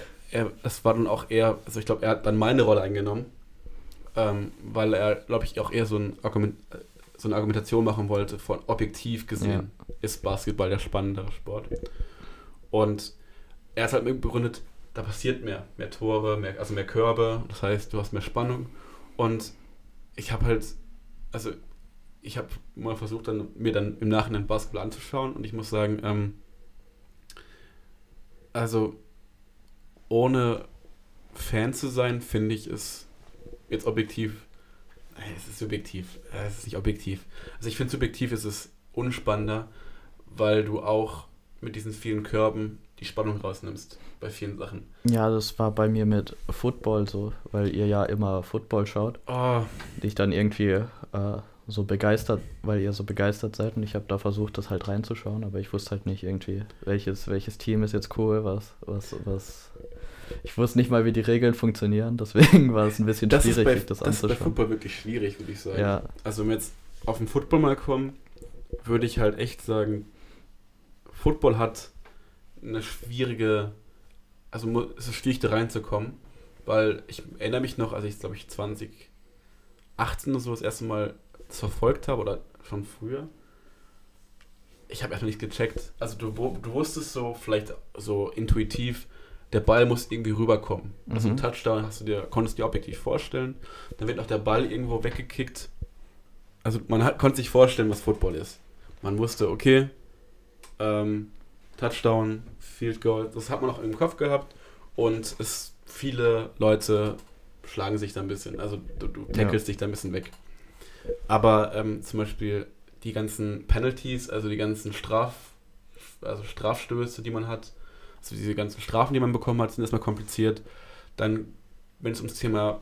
es war dann auch eher, also ich glaube, er hat dann meine Rolle eingenommen, ähm, weil er, glaube ich, auch eher so, ein Argument, so eine Argumentation machen wollte, von objektiv gesehen ist Basketball der spannendere Sport. Und er hat halt begründet, da passiert mehr, mehr Tore, mehr, also mehr Körbe, das heißt, du hast mehr Spannung. Und ich habe halt, also ich habe mal versucht, dann, mir dann im Nachhinein Basketball anzuschauen und ich muss sagen, ähm, also ohne Fan zu sein, finde ich es jetzt objektiv. Es ist subjektiv. äh, Es ist nicht objektiv. Also ich finde subjektiv ist es unspannender, weil du auch mit diesen vielen Körben die Spannung rausnimmst bei vielen Sachen. Ja, das war bei mir mit Football so, weil ihr ja immer Football schaut. Oh, Die ich dann irgendwie äh, so begeistert, weil ihr so begeistert seid und ich habe da versucht, das halt reinzuschauen, aber ich wusste halt nicht irgendwie, welches, welches Team ist jetzt cool, was, was, was. Ich wusste nicht mal, wie die Regeln funktionieren, deswegen war es ein bisschen das schwierig, bei, sich das das ist bei anzuschauen. Football wirklich schwierig, würde ich sagen. Ja, Also wenn wir jetzt auf den Football mal kommen, würde ich halt echt sagen, Football hat eine schwierige, also es ist schwierig da reinzukommen, weil ich erinnere mich noch, als ich glaube ich 2018 oder so das erste Mal das verfolgt habe oder schon früher. Ich habe erstmal nicht gecheckt. Also du, du wusstest so vielleicht so intuitiv, der Ball muss irgendwie rüberkommen. Also ein Mhm. Touchdown hast du dir, konntest du dir objektiv vorstellen. Dann wird auch der Ball irgendwo weggekickt. Also man hat, konnte sich vorstellen, was Football ist. Man wusste, okay, ähm, Touchdown, Field Goal, das hat man auch im Kopf gehabt. Und es viele Leute schlagen sich da ein bisschen. Also du, du tackelst dich da ein bisschen weg. Aber ähm, zum Beispiel die ganzen Penalties, also die ganzen Straf, also Strafstöße, die man hat, also diese ganzen Strafen, die man bekommen hat, sind erstmal kompliziert. Dann, wenn es ums Thema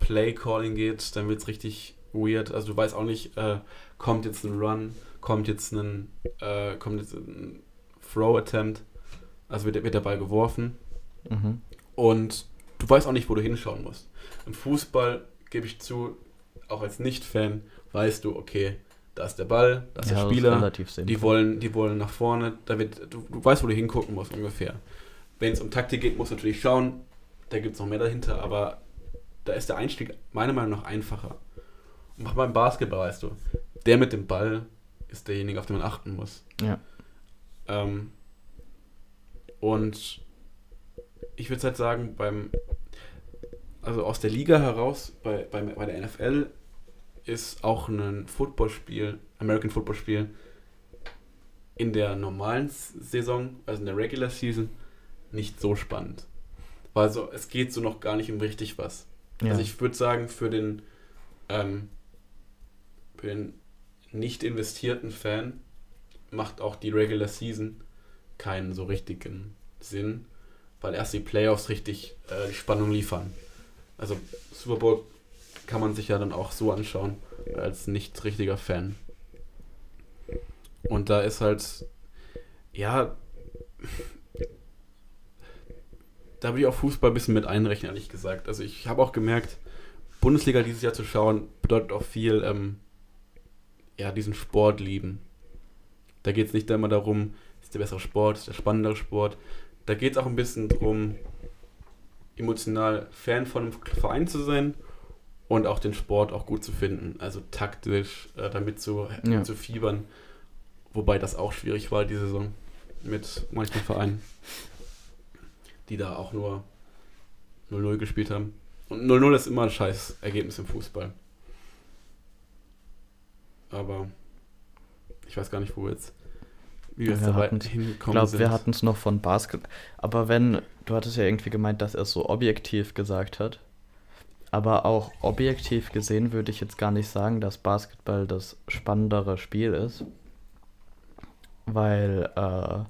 Play Calling geht, dann wird es richtig weird. Also du weißt auch nicht, äh, kommt jetzt ein Run, kommt jetzt ein, äh, kommt jetzt ein Throw Attempt, also wird, der- wird der Ball geworfen mhm. und du weißt auch nicht, wo du hinschauen musst. Im Fußball gebe ich zu, auch als Nicht-Fan, weißt du, okay, da ist der Ball, da ist ja, der das Spieler, relativ simpel. die wollen, die wollen nach vorne, da wird, du, du weißt, wo du hingucken musst ungefähr. Wenn es um Taktik geht, musst du natürlich schauen, da gibt es noch mehr dahinter, aber da ist der Einstieg meiner Meinung nach einfacher. Und auch beim Basketball weißt du, der mit dem Ball ist derjenige, auf den man achten muss. Ja. Ähm, und ich würde halt sagen, beim, also aus der Liga heraus, bei, bei, bei der NFL ist auch ein Footballspiel, American Football Spiel, in der normalen Saison, also in der Regular Season, nicht so spannend. Weil so, es geht so noch gar nicht um richtig was. Ja. Also ich würde sagen, für den, ähm, für den nicht investierten Fan macht auch die Regular Season keinen so richtigen Sinn, weil erst die Playoffs richtig äh, die Spannung liefern. Also Super Bowl kann man sich ja dann auch so anschauen, als nicht richtiger Fan. Und da ist halt, ja, da würde ich auch Fußball ein bisschen mit einrechnen, ehrlich gesagt. Also ich habe auch gemerkt, Bundesliga dieses Jahr zu schauen, bedeutet auch viel, ähm, ja, diesen Sport lieben. Da geht es nicht immer darum, ist der bessere Sport, ist der spannendere Sport. Da geht es auch ein bisschen darum, emotional Fan von einem Verein zu sein und auch den Sport auch gut zu finden. Also taktisch äh, damit zu, Ja. zu fiebern. Wobei das auch schwierig war, die Saison mit manchen Vereinen, die da auch nur 0-0 gespielt haben. Und 0-0 ist immer ein scheiß Ergebnis im Fußball. Aber ich weiß gar nicht, wo wir jetzt wie wir Wir dabei Ich hingekommen glaube, sind. wir hatten es noch von Basket. Aber wenn, du hattest ja irgendwie gemeint, dass er es so objektiv gesagt hat. Aber auch objektiv gesehen würde ich jetzt gar nicht sagen, dass Basketball das spannendere Spiel ist. Weil äh,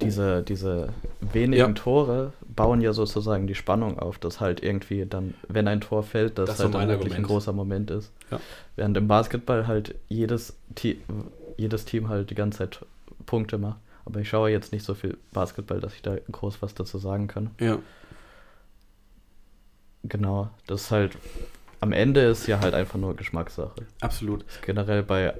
diese, diese wenigen Ja. Tore bauen ja sozusagen die Spannung auf, dass halt irgendwie dann, wenn ein Tor fällt, dass Das halt dann wirklich ein großer Moment ist. Ja. Während im Basketball halt jedes, Te jedes Team halt die ganze Zeit Punkte macht. Aber ich schaue jetzt nicht so viel Basketball, dass ich da groß was dazu sagen kann. ja. Genau, das ist halt, am Ende ist ja halt einfach nur Geschmackssache. Absolut. Generell bei,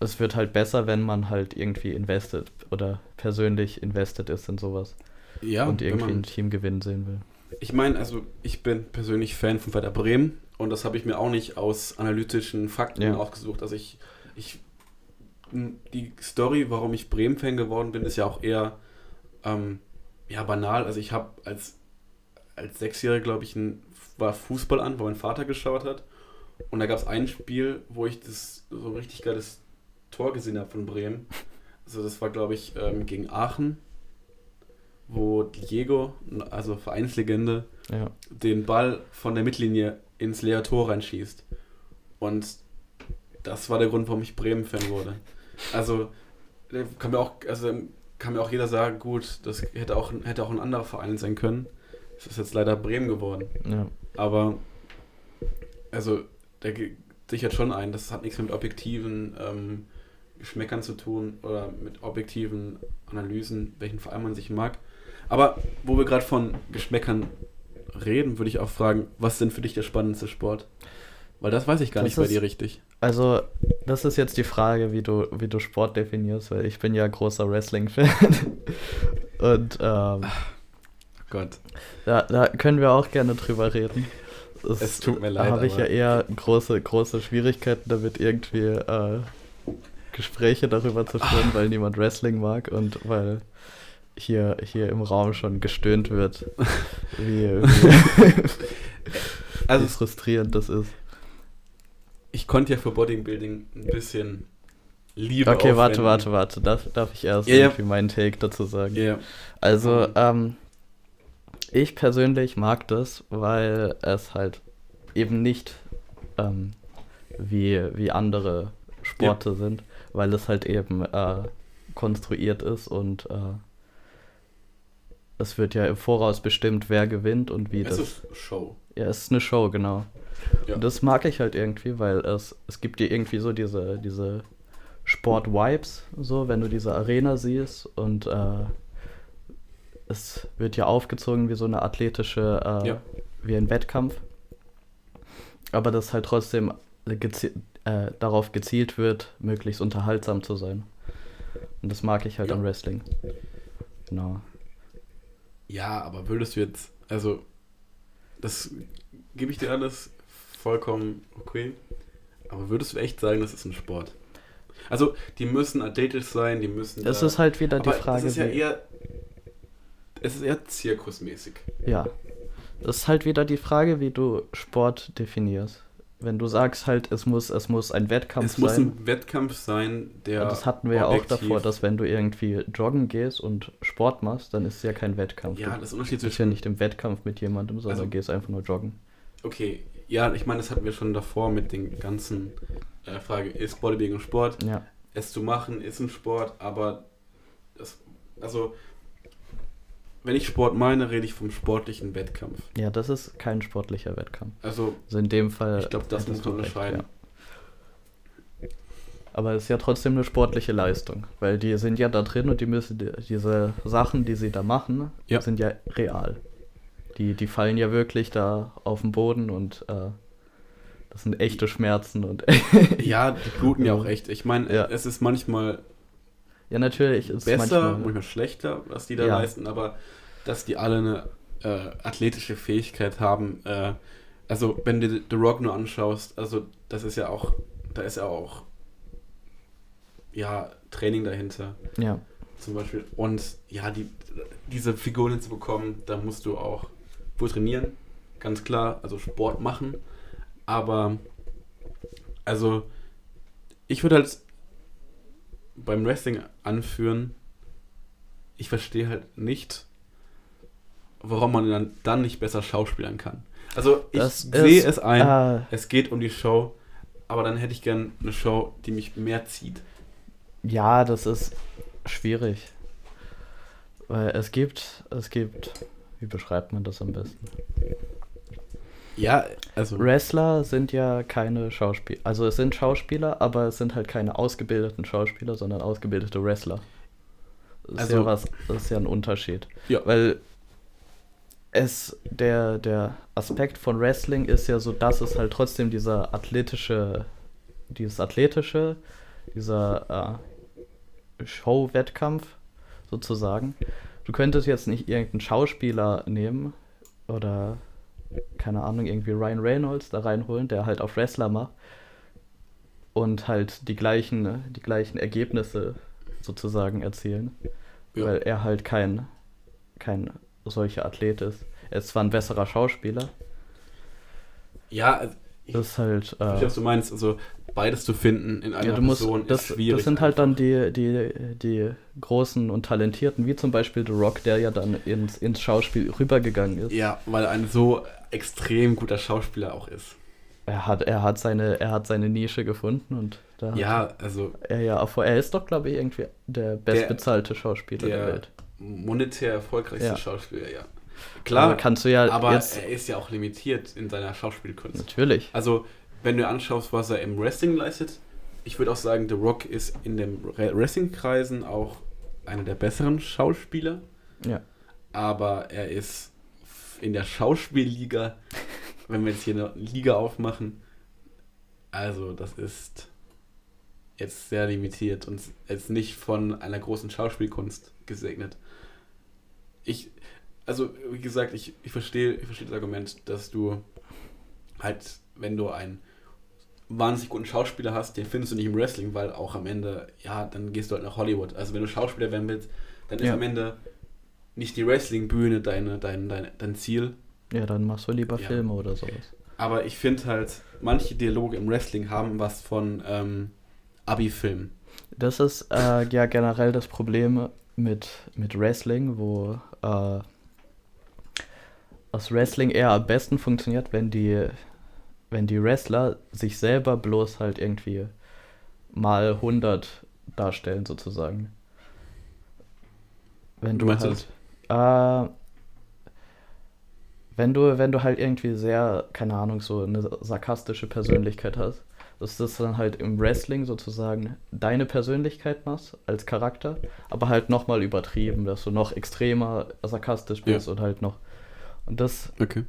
es wird halt besser, wenn man halt irgendwie investet oder persönlich invested ist in sowas Ja, und irgendwie ein Team gewinnen sehen will. Ich meine, also ich bin persönlich Fan von Werder Bremen und das habe ich mir auch nicht aus analytischen Fakten Ja. ausgesucht. Also ich, ich, die Story, warum ich Bremen-Fan geworden bin, ist ja auch eher ähm, ja, banal. Also ich habe als, als Sechsjähriger, glaube ich, ein, war Fußball an, wo mein Vater geschaut hat. Und da gab es ein Spiel, wo ich das so ein richtig geiles Tor gesehen habe von Bremen. Also das war, glaube ich, ähm, gegen Aachen, wo Diego, also Vereinslegende, Ja, den Ball von der Mittellinie ins leere Tor reinschießt. Und das war der Grund, warum ich Bremen-Fan wurde. Also, da kann mir auch, also kann mir auch jeder sagen, gut, das hätte auch, hätte auch ein anderer Verein sein können. Es ist jetzt leider Bremen geworden. Ja. Aber, also, der sichert schon ein, das hat nichts mit objektiven ähm, Geschmäckern zu tun oder mit objektiven Analysen, welchen Verein man sich mag. Aber wo wir gerade von Geschmäckern reden, würde ich auch fragen, was denn für dich der spannendste Sport? Weil das weiß ich gar Das nicht bei ist- dir richtig. Also, das ist jetzt die Frage, wie du, wie du Sport definierst, weil ich bin ja großer Wrestling-Fan. Und ähm, Gott. da, da können wir auch gerne drüber reden. Das- Es tut mir leid, Da habe ich ja eher große, große Schwierigkeiten damit, irgendwie äh, Gespräche darüber zu führen, weil niemand Wrestling mag und weil hier, hier im Raum schon gestöhnt wird, wie, wie, Also wie frustrierend das ist. ich konnte ja für Bodybuilding ein bisschen Liebe Okay, warte, aufwenden. warte, warte. Darf, darf ich erst ja. irgendwie meinen Take dazu sagen? Ja, Also, Mhm. ähm, ich persönlich mag das, weil es halt eben nicht ähm, wie, wie andere Sporte sind, weil es halt eben äh, konstruiert ist und äh, es wird ja im Voraus bestimmt, wer gewinnt und wie es das. ist Show. Ja, es ist eine Show, genau. Ja. Und das mag ich halt irgendwie, weil es, es gibt dir irgendwie so diese, diese Sport-Vibes, so, wenn du diese Arena siehst und äh, es wird ja aufgezogen wie so eine athletische, äh, Ja. wie ein Wettkampf. Aber das halt trotzdem gezi äh, darauf gezielt wird, möglichst unterhaltsam zu sein. Und das mag ich halt Ja. am Wrestling. Genau. Ja, aber würdest du jetzt, also, das gebe ich dir alles vollkommen okay. Aber würdest du echt sagen, das ist ein Sport? Also, die müssen athletisch sein, die müssen. Es da- ist halt wieder die Frage, Es ist ja eher. Es ist eher zirkusmäßig. Ja. Das ist halt wieder die Frage, wie du Sport definierst. Wenn du sagst halt, es muss, es muss ein Wettkampf es muss sein. ein Wettkampf sein, der. und das hatten wir ja auch davor, dass wenn du irgendwie joggen gehst und Sport machst, dann ist es ja kein Wettkampf. Ja, du das ist ein Unterschied bist ja zwischen. nicht im Wettkampf mit jemandem, sondern Also- gehst einfach nur joggen. Okay, ja, ich meine, das hatten wir schon davor mit den ganzen äh, Frage, ist Bodybuilding ein Sport? Ja. es zu machen ist ein Sport, aber das, also wenn ich Sport meine, rede ich vom sportlichen Wettkampf. Ja, das ist kein sportlicher Wettkampf. Also Also in dem Fall. Ich glaub, das muss man unterscheiden. ja. Aber es ist ja trotzdem eine sportliche Leistung, weil die sind ja da drin und die müssen die- diese Sachen, die sie da machen, Ja. sind ja real. Die, die fallen ja wirklich da auf den Boden und äh, das sind echte Schmerzen und ja, die bluten ja auch echt. Ich meine, Ja. es ist manchmal ja natürlich ist besser, manchmal, manchmal, schlechter, was die da Ja. leisten, aber dass die alle eine äh, athletische Fähigkeit haben. Äh, also wenn du The Rock nur anschaust, also das ist ja auch, da ist ja auch ja Training dahinter. ja zum Beispiel. Und ja, die, diese Figuren hinzubekommen, da musst du auch wohl trainieren, ganz klar, also Sport machen. Aber, also, ich würde halt beim Wrestling anführen, ich verstehe halt nicht, warum man dann, dann nicht besser schauspielern kann. Also, ich sehe es ein, äh, es geht um die Show, aber dann hätte ich gern eine Show, die mich mehr zieht. ja, das ist schwierig. Weil es gibt, es gibt, wie beschreibt man das am besten? Ja, also. Wrestler sind ja keine Schauspieler. Also es sind Schauspieler, aber es sind halt keine ausgebildeten Schauspieler, sondern ausgebildete Wrestler. Das ist Also- ja was, das ist ja ein Unterschied. Ja. Weil es, der, der Aspekt von Wrestling ist ja so, dass es halt trotzdem dieser athletische, dieses athletische, dieser äh, Show-Wettkampf sozusagen. Du könntest jetzt nicht irgendeinen Schauspieler nehmen oder keine Ahnung, irgendwie Ryan Reynolds da reinholen, der halt auf Wrestler macht und halt die gleichen, die gleichen Ergebnisse sozusagen erzielen, Ja. weil er halt kein, kein solcher Athlet ist. Er ist zwar ein besserer Schauspieler, Ja, also ich das ist halt. verstehe, Äh, was du meinst. Also beides zu finden in einer ja, du musst, Person das, ist schwierig. das sind halt dann einfach. die, die, die großen und talentierten, wie zum Beispiel The Rock, der ja dann ins, ins Schauspiel rübergegangen ist. Ja, weil ein so extrem guter Schauspieler auch ist. Er hat, er hat seine, er hat seine Nische gefunden und Da Ja, also Er ja, er ist doch, glaube ich, irgendwie der bestbezahlte Schauspieler der, der Welt. monetär erfolgreichste Ja. Schauspieler, ja. Aber Klar, kannst du ja aber jetzt er ist ja auch limitiert in seiner Schauspielkunst. natürlich. Also, wenn du anschaust, was er im Wrestling leistet, ich würde auch sagen, The Rock ist in den Re- Wrestling-Kreisen auch einer der besseren Schauspieler, Ja. aber er ist in der Schauspielliga, wenn wir jetzt hier eine Liga aufmachen, also das ist jetzt sehr limitiert und jetzt nicht von einer großen Schauspielkunst gesegnet. Ich, also wie gesagt, ich, ich verstehe ich verstehe das Argument, dass du halt, wenn du einen wahnsinnig guten Schauspieler hast, den findest du nicht im Wrestling, weil auch am Ende, ja, dann gehst du halt nach Hollywood. Also wenn du Schauspieler werden willst, dann ist Ja. am Ende nicht die Wrestling-Bühne deine, dein, dein, dein Ziel. Ja, dann machst du lieber Ja. Filme oder sowas. Aber ich finde halt, manche Dialoge im Wrestling haben was von ähm, Abi-Film. Das ist äh, ja generell das Problem mit, mit Wrestling, wo äh, das Wrestling eher am besten funktioniert, wenn die, wenn die Wrestler sich selber bloß halt irgendwie mal 100 darstellen, sozusagen. Wenn du meinst du halt. Äh, wenn du, wenn du halt irgendwie sehr, keine Ahnung, so eine sarkastische Persönlichkeit hast, dass das dann halt im Wrestling sozusagen deine Persönlichkeit machst als Charakter, aber halt nochmal übertrieben, dass du noch extremer sarkastisch bist und halt noch. Und das Okay.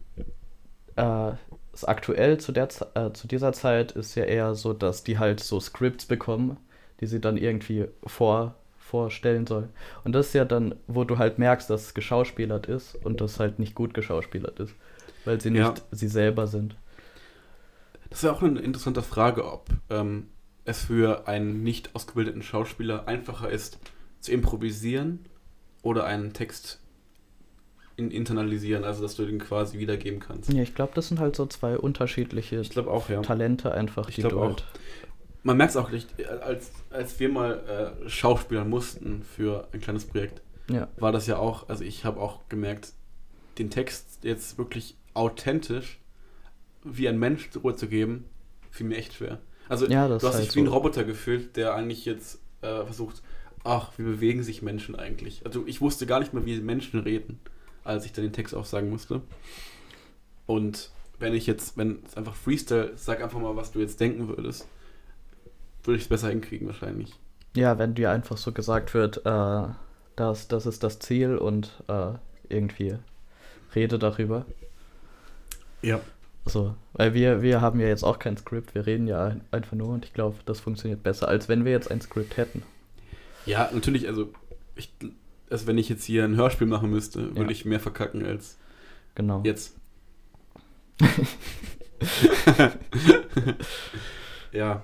äh, ist aktuell zu, der, äh, zu dieser Zeit ist ja eher so, dass die halt so Scripts bekommen, die sie dann irgendwie vor, vorstellen sollen. Und das ist ja dann, wo du halt merkst, dass es geschauspielert ist und das halt nicht gut geschauspielert ist, weil sie nicht Ja. sie selber sind. Das ist ja auch eine interessante Frage, ob ähm, es für einen nicht ausgebildeten Schauspieler einfacher ist, zu improvisieren oder einen Text in, internalisieren, also dass du den quasi wiedergeben kannst. Ja, ich glaube, das sind halt so zwei unterschiedliche Ich auch, ja. Talente einfach, Ich die du auch. halt. Man merkt es auch nicht, als, als wir mal äh, Schauspielern mussten für ein kleines Projekt, Ja, war das ja auch, also ich habe auch gemerkt, den Text jetzt wirklich authentisch wie ein Mensch rüberzugeben, fiel mir echt schwer. Also ja du hast dich halt wie ein so. Roboter gefühlt, der eigentlich jetzt äh, versucht, ach, wie bewegen sich Menschen eigentlich? Also ich wusste gar nicht mehr, wie Menschen reden, als ich dann den Text aufsagen musste. Und wenn ich jetzt, wenn es einfach Freestyle, sag einfach mal, was du jetzt denken würdest, würde ich es besser hinkriegen wahrscheinlich. Ja, wenn dir einfach so gesagt wird, äh, das, das ist das Ziel und äh, irgendwie rede darüber. Ja. So, weil wir, wir haben ja jetzt auch kein Skript, wir reden ja ein- einfach nur und ich glaube, das funktioniert besser, als wenn wir jetzt ein Skript hätten. Ja, natürlich, also, ich, also wenn ich jetzt hier ein Hörspiel machen müsste, würde Ja. ich mehr verkacken als Genau. Jetzt. ja,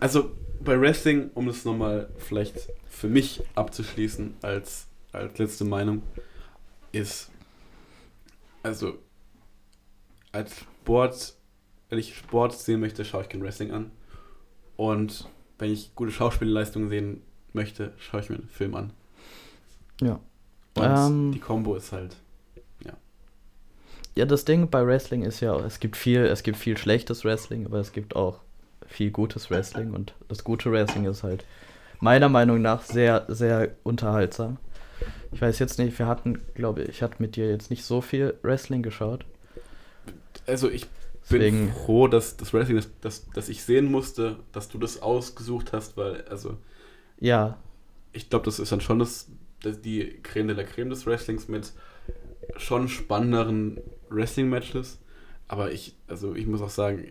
also bei Wrestling, um es nochmal vielleicht für mich abzuschließen als, als letzte Meinung, ist, also als Sport, wenn ich Sport sehen möchte, schaue ich kein Wrestling an. Und wenn ich gute Schauspielleistungen sehen möchte, schaue ich mir einen Film an. Ja. Und Ähm. die Combo ist halt Ja, das Ding bei Wrestling ist ja, es gibt viel, es gibt viel schlechtes Wrestling, aber es gibt auch viel gutes Wrestling und das gute Wrestling ist halt meiner Meinung nach sehr, sehr unterhaltsam. Ich weiß jetzt nicht, wir hatten, glaube ich, ich hatte mit dir jetzt nicht so viel Wrestling geschaut. Also ich bin Deswegen, froh, dass das Wrestling, das, das, das ich sehen musste, dass du das ausgesucht hast, weil, also, ja, ich glaube, das ist dann schon das, das, die Creme de la Creme des Wrestlings mit schon spannenderen Wrestling-Matches. Aber ich, also ich muss auch sagen,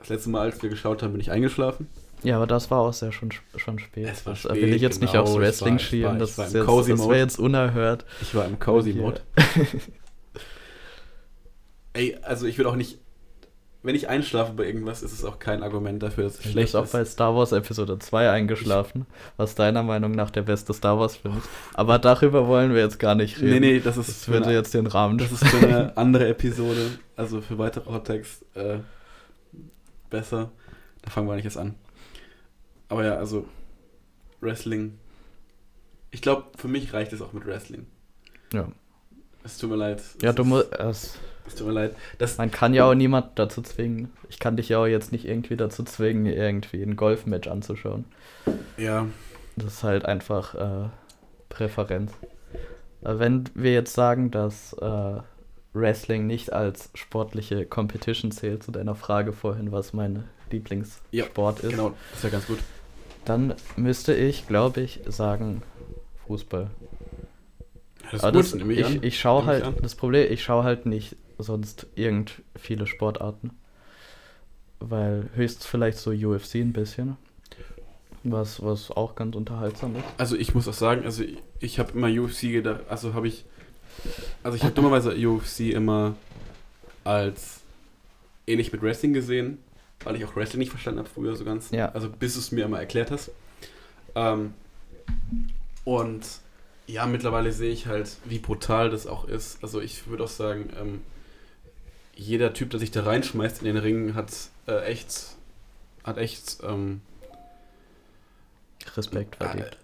das letzte Mal, als wir geschaut haben, bin ich eingeschlafen. ja, aber das war auch sehr schon, schon spät. Es war das will ich spät, jetzt nicht genau, aufs ich Wrestling war- ich schieben, war- das, ich war ist jetzt, das wäre jetzt unerhört. Ich war im Cozy. Mode. Ey, also ich will auch nicht, wenn ich einschlafe bei irgendwas, ist es auch kein Argument dafür, dass es Du schlecht bist auch ist. bei Star Wars Episode 2 eingeschlafen, was deiner Meinung nach der beste Star Wars Film ist. Aber darüber wollen wir jetzt gar nicht reden. Nee, nee, das ist, Das würde eine, jetzt den Rahmen das ist für eine andere Episode, also für weitere Hottext äh, besser. Da fangen wir nicht erst an. Aber ja, also Wrestling. Ich glaube, für mich reicht es auch mit Wrestling. Ja. Es tut mir leid. Ja, Es du ist- musst. Es, Es tut mir leid. Das, Man kann ja auch niemand dazu zwingen. Ich kann dich ja auch jetzt nicht irgendwie dazu zwingen, irgendwie ein Golfmatch anzuschauen. ja, Das ist halt einfach äh, Präferenz. Äh, wenn wir jetzt sagen, dass äh, Wrestling nicht als sportliche Competition zählt, zu deiner Frage vorhin, was mein Lieblingssport ist, genau, das ist ja ganz gut. dann müsste ich, glaube ich, sagen Fußball. Das Aber ist das, gut, nehme ich ich, ich schaue ich halt, an. das Problem, ich schaue halt nicht sonst irgend viele Sportarten. Weil höchstens vielleicht so UFC ein bisschen. Was, was auch ganz unterhaltsam ist. Also ich muss auch sagen, also ich, ich habe immer UFC gedacht, also habe ich, also ich habe dummerweise UFC immer als ähnlich mit Wrestling gesehen, weil ich auch Wrestling nicht verstanden habe früher so ganz. Ja. Also bis du es mir immer erklärt hast. Ähm, und ja, mittlerweile sehe ich halt, wie brutal das auch ist. Also ich würde auch sagen, ähm, jeder Typ, der sich da reinschmeißt in den Ring, hat äh, echt, hat echt ähm, Respekt äh, verdient.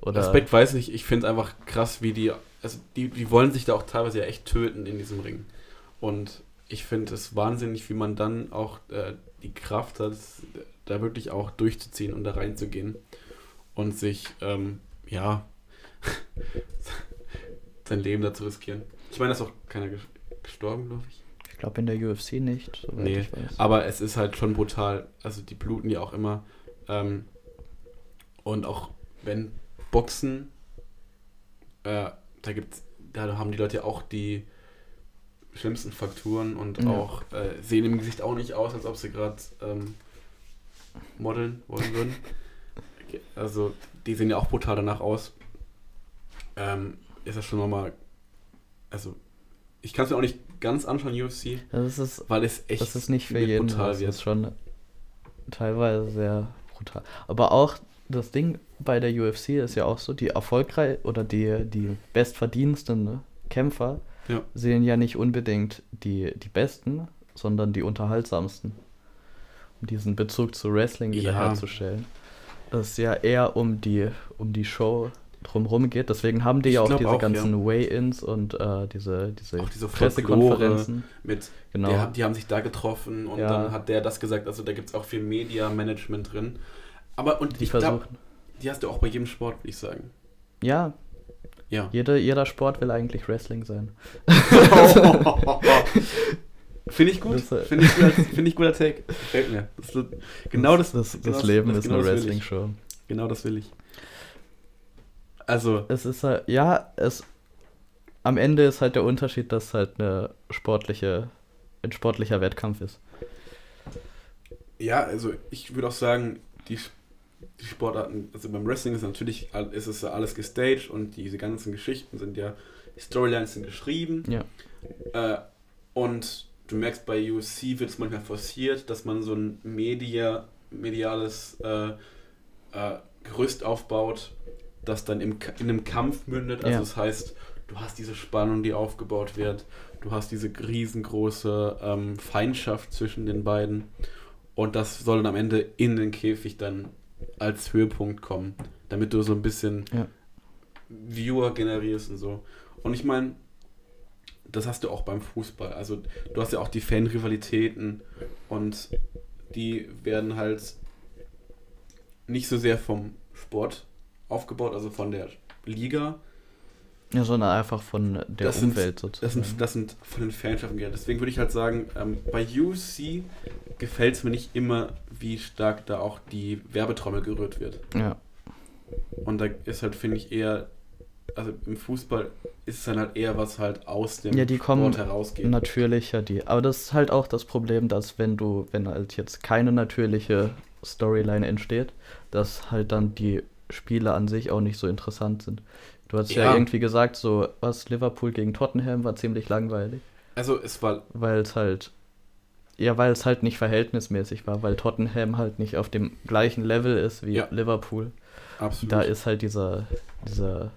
Oder Respekt weiß ich, ich finde es einfach krass, wie die, also die, die wollen sich da auch teilweise ja echt töten in diesem Ring. Und ich finde es wahnsinnig, wie man dann auch äh, die Kraft hat, da wirklich auch durchzuziehen und da reinzugehen und sich, ähm, ja, sein Leben da zu riskieren. Ich meine, da ist auch keiner ges- gestorben, glaube ich. ich glaube in der UFC nicht, soweit Nee, ich weiß. Aber es ist halt schon brutal. Also die bluten ja auch immer. Ähm, und auch wenn Boxen, äh, da gibt's, da haben die Leute ja auch die schlimmsten Fakturen und Ja. auch äh, sehen im Gesicht auch nicht aus, als ob sie gerade ähm, modeln wollen würden. Also die sehen ja auch brutal danach aus. Ähm, ist das schon nochmal, also ich kann es mir auch nicht ganz anschauen, UFC, Das ist, weil es echt das ist nicht für jeden brutal wird. Das ist schon teilweise sehr brutal. Aber auch das Ding bei der UFC ist ja auch so, die erfolgreich oder die, die bestverdiensten Kämpfer Ja. sehen ja nicht unbedingt die, die besten, sondern die unterhaltsamsten. Um diesen Bezug zu Wrestling Ja. wiederherzustellen. Das ja eher um die, um die Show drumherum geht. Deswegen haben die Ich ja auch diese auch, ganzen Weigh-ins und äh, diese, diese, Auch diese Pressekonferenzen. mit, Genau. der, die haben sich da getroffen und Ja. dann hat der das gesagt, also da gibt es auch viel Media-Management drin. Aber und die ich glaube, versuchen. Die hast du auch bei jedem Sport, würde ich sagen. Ja, Ja. jeder, jeder Sport will eigentlich Wrestling sein. Finde ich gut. Das, äh, Finde ich, gut als- find ich guter Take. Gefällt mir. Das, ist- genau das, das, das, genau Leben das- ist genau eine das. Wrestling-Show. Genau das will ich. Also, Es ist halt, ja, es am Ende ist halt der Unterschied, dass halt eine sportliche, ein sportlicher Wettkampf ist. ja, also ich würde auch sagen, die, die Sportarten, also beim Wrestling ist natürlich, ist es alles gestaged und diese ganzen Geschichten sind ja, die Storylines sind geschrieben. Ja. Äh, und du merkst, bei UFC wird es manchmal forciert, dass man so ein Media, mediales äh, äh, Gerüst aufbaut, das dann im, in einem Kampf mündet. Also Ja. das heißt, du hast diese Spannung, die aufgebaut wird. Du hast diese riesengroße ähm, Feindschaft zwischen den beiden. Und das soll dann am Ende in den Käfig dann als Höhepunkt kommen, damit du so ein bisschen Ja. Viewer generierst und so. Und ich meine, das hast du auch beim Fußball. Also du hast ja auch die Fan-Rivalitäten und die werden halt nicht so sehr vom Sport aufgebaut, also von der Liga. Ja, sondern einfach von der Das sind- Umwelt Das sozusagen. sind, das sind von den Fanschaften. Deswegen würde ich halt sagen, ähm, bei UFC gefällt es mir nicht immer, wie stark da auch die Werbetrommel gerührt wird. ja. Und da ist halt, finde ich, eher, also im Fußball ist es dann halt eher was halt aus dem Ja, die kommen Sport herausgeht. Natürlicher die. Aber das ist halt auch das Problem, dass wenn du, wenn halt jetzt keine natürliche Storyline entsteht, dass halt dann die Spiele an sich auch nicht so interessant sind. Du hast ja, Ja. irgendwie gesagt, so was Liverpool gegen Tottenham war ziemlich langweilig, Also es war, weil es halt ja, weil es halt nicht verhältnismäßig war, weil Tottenham halt nicht auf dem gleichen Level ist wie Ja. Liverpool. absolut. Da ist halt dieser, dieser,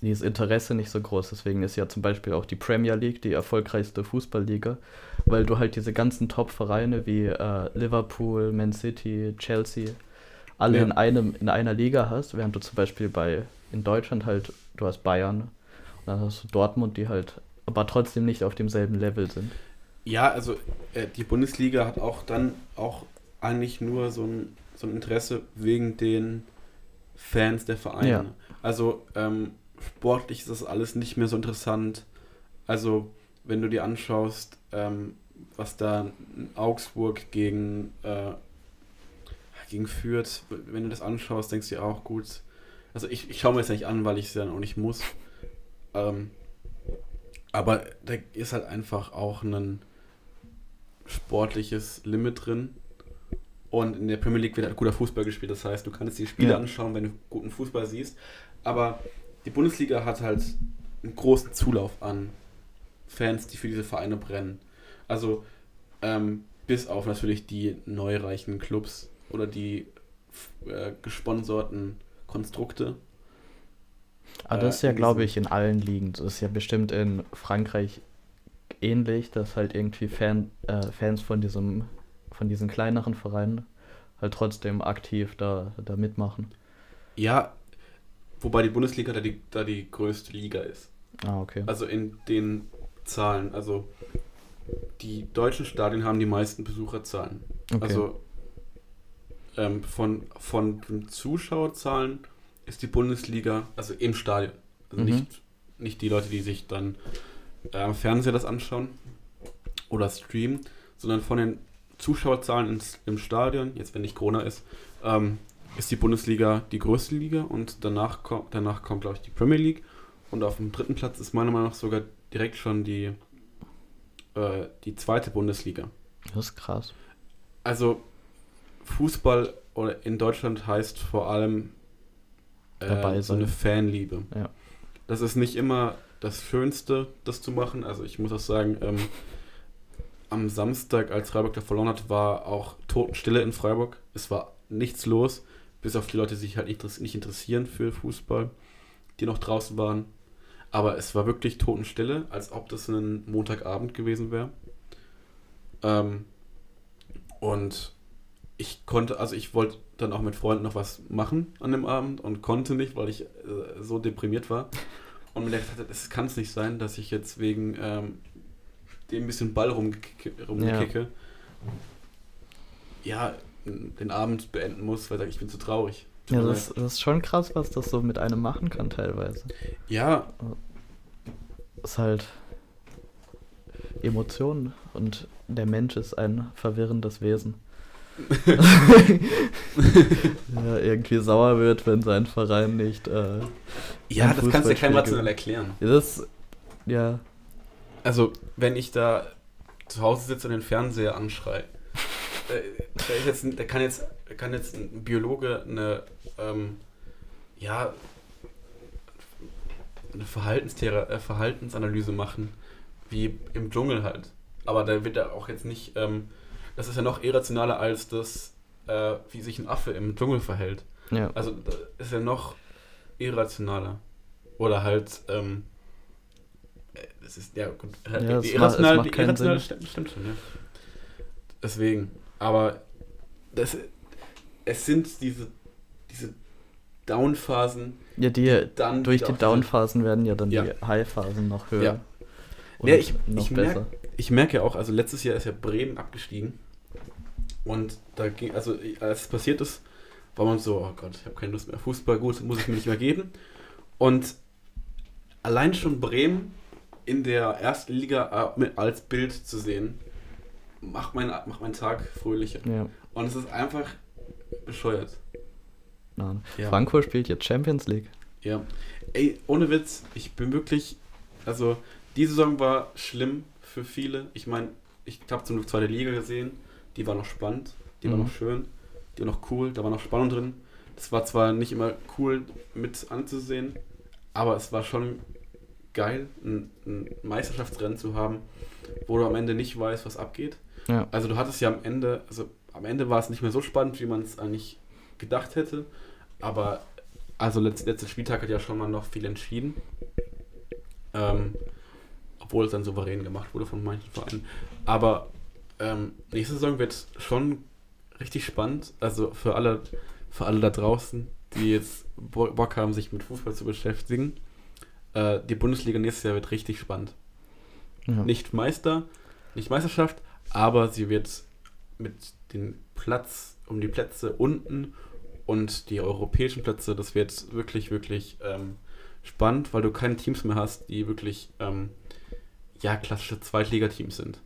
dieses Interesse nicht so groß. Deswegen ist ja zum Beispiel auch die Premier League die erfolgreichste Fußballliga, weil du halt diese ganzen Top-Vereine wie äh, Liverpool, Man City, Chelsea, alle Ja. in einem, in einer Liga hast, während du zum Beispiel bei in Deutschland halt, du hast Bayern, und dann hast du Dortmund, die halt aber trotzdem nicht auf demselben Level sind. Ja, also äh, die Bundesliga hat auch dann auch eigentlich nur so ein, so ein Interesse wegen den Fans der Vereine. Ja. Also ähm, sportlich ist das alles nicht mehr so interessant. Also wenn du dir anschaust, ähm, was da Augsburg gegen, äh, gegen führt, wenn du das anschaust, denkst du dir auch gut. Also ich, ich schaue mir das nicht an, weil ich es dann auch nicht muss. Ähm, aber da ist halt einfach auch ein sportliches Limit drin. Und in der Premier League wird halt guter Fußball gespielt. Das heißt, du kannst die Spiele Ja. anschauen, wenn du guten Fußball siehst. Aber die Bundesliga hat halt einen großen Zulauf an Fans, die für diese Vereine brennen. Also ähm, bis auf natürlich die neureichen Clubs oder die äh, gesponserten Konstrukte. Aber Äh, das ist ja, in glaube ich, in allen Ligen. Das ist ja bestimmt in Frankreich ähnlich, dass halt irgendwie Fan, äh, Fans von diesem, von diesen kleineren Vereinen halt trotzdem aktiv da, da mitmachen. Ja, wobei die Bundesliga da die, da die größte Liga ist. Ah, okay. Also in den Zahlen. Also die deutschen Stadien haben die meisten Besucherzahlen. okay. Also ähm, von, von den Zuschauerzahlen ist die Bundesliga, also im Stadion. Also Mhm. nicht, nicht die Leute, die sich dann äh, am Fernseher das anschauen oder streamen, sondern von den Zuschauerzahlen ins, im Stadion, jetzt wenn nicht Corona ist, ähm, ist die Bundesliga die größte Liga und danach, kommt danach kommt, glaube ich, die Premier League. Und auf dem dritten Platz ist meiner Meinung nach sogar direkt schon die, äh, die zweite Bundesliga. das ist krass. Also Fußball in Deutschland heißt vor allem Dabei äh, so eine. Fanliebe. Ja. Das ist nicht immer das Schönste, das zu machen. Also ich muss auch sagen, ähm, am Samstag, als Freiburg da verloren hat, war auch Totenstille in Freiburg. Es war nichts los, bis auf die Leute, die sich halt nicht, interessieren für Fußball, die noch draußen waren. Aber es war wirklich Totenstille, als ob das ein Montagabend gewesen wäre. Ähm, und ich konnte, also ich wollte dann auch mit Freunden noch was machen an dem Abend und konnte nicht, weil ich äh, so deprimiert war. Und mir gedacht es kann es nicht sein, dass ich jetzt wegen ähm, dem bisschen Ball rumgekicke, rumkicke ja. den Abend beenden muss, weil ich bin zu traurig. Ja, das, das ist schon krass, was das so mit einem machen kann teilweise. ja, ist halt Emotionen und der Mensch ist ein verwirrendes Wesen. ja, irgendwie sauer wird, wenn sein Verein nicht. Äh, ja, das kannst du ja keinem Fußballspiel rational erklären. das, ja, Also, wenn ich da zu Hause sitze und den Fernseher anschrei, äh, da, ist jetzt, da kann, jetzt, kann jetzt ein Biologe eine, ähm, ja, eine Verhaltensthera äh, Verhaltensanalyse machen, wie im Dschungel halt. Aber da wird er auch jetzt nicht, ähm, das ist ja noch irrationaler als das, äh, wie sich ein Affe im Dschungel verhält. ja. Also da ist ja noch irrationaler. Oder halt, ähm, äh, es ist, ja gut, halt, Ja, die es macht- die keinen irrational Sinn. stimmt, stimmt schon, ja. Deswegen, aber das, es sind diese, diese Down-Phasen, ja, die dann durch die Down-Phasen werden ja dann Ja. die High-Phasen noch höher. Ja. Und Ja, ich- noch ich merk- besser. Ich merke auch, also letztes Jahr ist ja Bremen abgestiegen. Und da ging, also als es passiert ist, war man so, oh Gott, ich habe keine Lust mehr. Fußball, gut, muss ich mir nicht mehr geben. Und allein schon Bremen in der ersten Liga äh, als Bild zu sehen, macht, mein, macht meinen Tag fröhlicher. Ja. Und es ist einfach bescheuert. Nein. Ja. Frankfurt spielt jetzt Champions League. Ja. Ey, ohne Witz, ich bin wirklich, also die Saison war schlimm für viele. Ich meine, ich habe zum Glück zweite Liga gesehen, die war noch spannend, die war Mhm. noch schön, die war noch cool, da war noch Spannung drin. Das war zwar nicht immer cool mit anzusehen, aber es war schon geil, ein, ein Meisterschaftsrennen zu haben, wo du am Ende nicht weißt, was abgeht. Ja. Also du hattest ja am Ende, also am Ende war es nicht mehr so spannend, wie man es eigentlich gedacht hätte. Aber also letzt, letzter Spieltag hat ja schon mal noch viel entschieden. Ähm, obwohl es dann souverän gemacht wurde von manchen Vereinen. Aber ähm, nächste Saison wird schon richtig spannend. Also für alle, für alle da draußen, die jetzt Bo- Bock haben, sich mit Fußball zu beschäftigen. Äh, die Bundesliga nächstes Jahr wird richtig spannend. Ja. nicht Meister, nicht Meisterschaft, aber sie wird mit den Platz, um die Plätze unten und die europäischen Plätze, das wird wirklich, wirklich ähm, spannend, weil du keine Teams mehr hast, die wirklich ähm, ja, klassische Zweitligateams sind.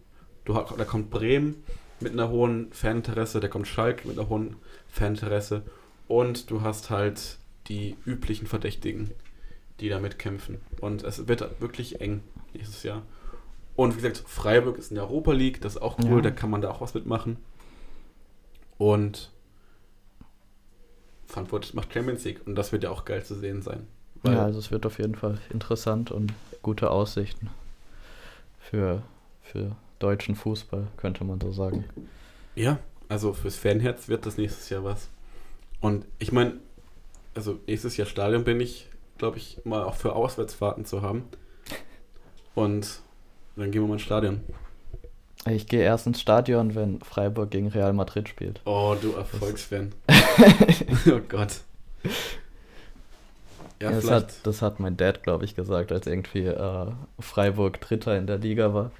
Du, da kommt Bremen mit einer hohen Faninteresse, da kommt Schalke mit einer hohen Faninteresse und du hast halt die üblichen Verdächtigen, die da mitkämpfen. Und es wird wirklich eng nächstes Jahr. Und wie gesagt, Freiburg ist in der Europa League, das ist auch cool, Ja. da kann man da auch was mitmachen. Und Frankfurt macht Champions League und das wird ja auch geil zu sehen sein. Ja, also es wird auf jeden Fall interessant und gute Aussichten für, für deutschen Fußball, könnte man so sagen. Ja, also fürs Fanherz wird das nächstes Jahr was. Und ich meine, also nächstes Jahr Stadion bin ich, glaube ich, mal auch für Auswärtsfahrten zu haben. Und dann gehen wir mal ins Stadion. Ich gehe erst ins Stadion, wenn Freiburg gegen Real Madrid spielt. Oh, du Erfolgsfan. oh Gott. Ja, das, hat, das hat mein Dad, glaube ich, gesagt, als irgendwie äh, Freiburg Dritter in der Liga war.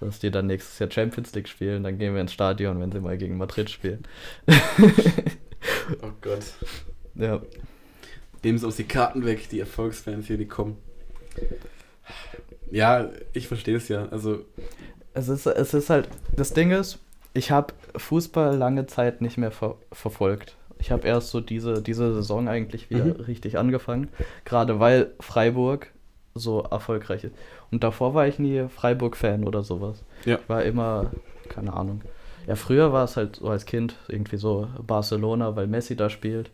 Dass die dann nächstes Jahr Champions League spielen, dann gehen wir ins Stadion, wenn sie mal gegen Madrid spielen. Oh Gott. Ja, Nehmen sie uns die Karten weg, die Erfolgsfans hier, die kommen. Ja, ich verstehe es ja. Also, es ist, es ist halt, das Ding ist, ich habe Fußball lange Zeit nicht mehr ver verfolgt. Ich habe erst so diese, diese Saison eigentlich wieder Mhm. richtig angefangen, gerade weil Freiburg so erfolgreich ist. Und davor war ich nie Freiburg-Fan oder sowas. Ja. Ich war immer, keine Ahnung. Ja, früher war es halt so als Kind irgendwie so Barcelona, weil Messi da spielt.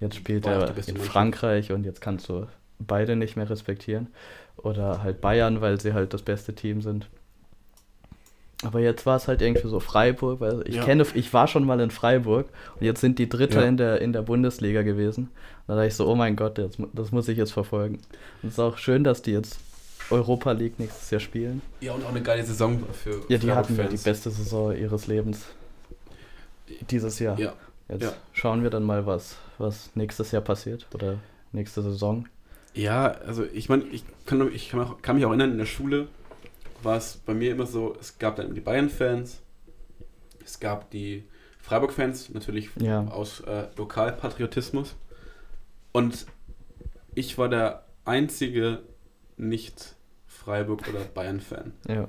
Jetzt spielt die er in. Frankreich und jetzt kannst du beide nicht mehr respektieren. Oder halt Bayern, weil sie halt das beste Team sind. Aber jetzt war es halt irgendwie so Freiburg, weil ich Ja. kenne, ich war schon mal in Freiburg und jetzt sind die Dritter Ja. in, der, in der Bundesliga gewesen. Da dachte ich so, oh mein Gott, jetzt, das muss ich jetzt verfolgen. Und es ist auch schön, dass die jetzt Europa League nächstes Jahr spielen. ja, und auch eine geile Saison für Ja, die hatten ja die beste Saison ihres Lebens dieses Jahr. Ja, Jetzt ja. schauen wir dann mal, was, was nächstes Jahr passiert oder nächste Saison. Ja, also ich meine, ich, kann, ich kann, auch, kann mich auch erinnern, in der Schule war es bei mir immer so, es gab dann die Bayern-Fans, es gab die Freiburg-Fans, natürlich Ja. aus äh, Lokalpatriotismus. Und ich war der einzige nicht Freiburg- oder Bayern-Fan. Ja.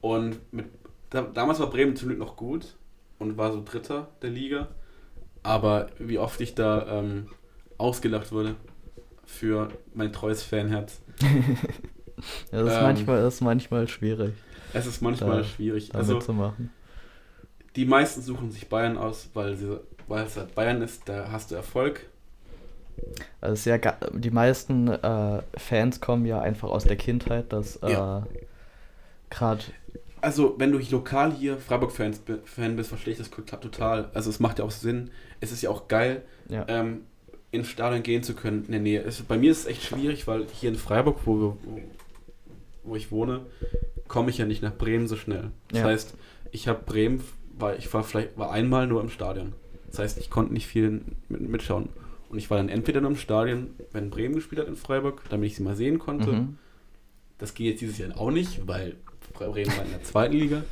Und mit, da, damals war Bremen zum Glück noch gut und war so Dritter der Liga. Aber wie oft ich da ähm, ausgelacht wurde für mein treues Fanherz. ja das, ist Ähm, manchmal, das ist manchmal schwierig, Es ist manchmal Da- schwierig. Also zu machen. die meisten suchen sich Bayern aus, weil, sie, weil es halt Bayern ist, da hast du Erfolg. Also ga- die meisten äh, Fans kommen ja einfach aus der Kindheit, dass äh, Ja. gerade Also, wenn du lokal hier Freiburg-Fans bi- Fan bist, verstehe ich das klappt total. Also, es macht ja auch Sinn. Es ist ja auch geil, ja, ähm, ins Stadion gehen zu können in der Nähe. Es, bei mir ist es echt schwierig, weil hier in Freiburg, wo, wir, wo ich wohne, komme ich ja nicht nach Bremen so schnell. Das Ja. heißt, ich habe Bremen, weil ich war vielleicht war einmal nur im Stadion. Das heißt, ich konnte nicht viel mit, mitschauen. Und ich war dann entweder nur im Stadion, wenn Bremen gespielt hat in Freiburg, damit ich sie mal sehen konnte. mhm. Das geht jetzt dieses Jahr auch nicht, weil Bremen war in der zweiten Liga.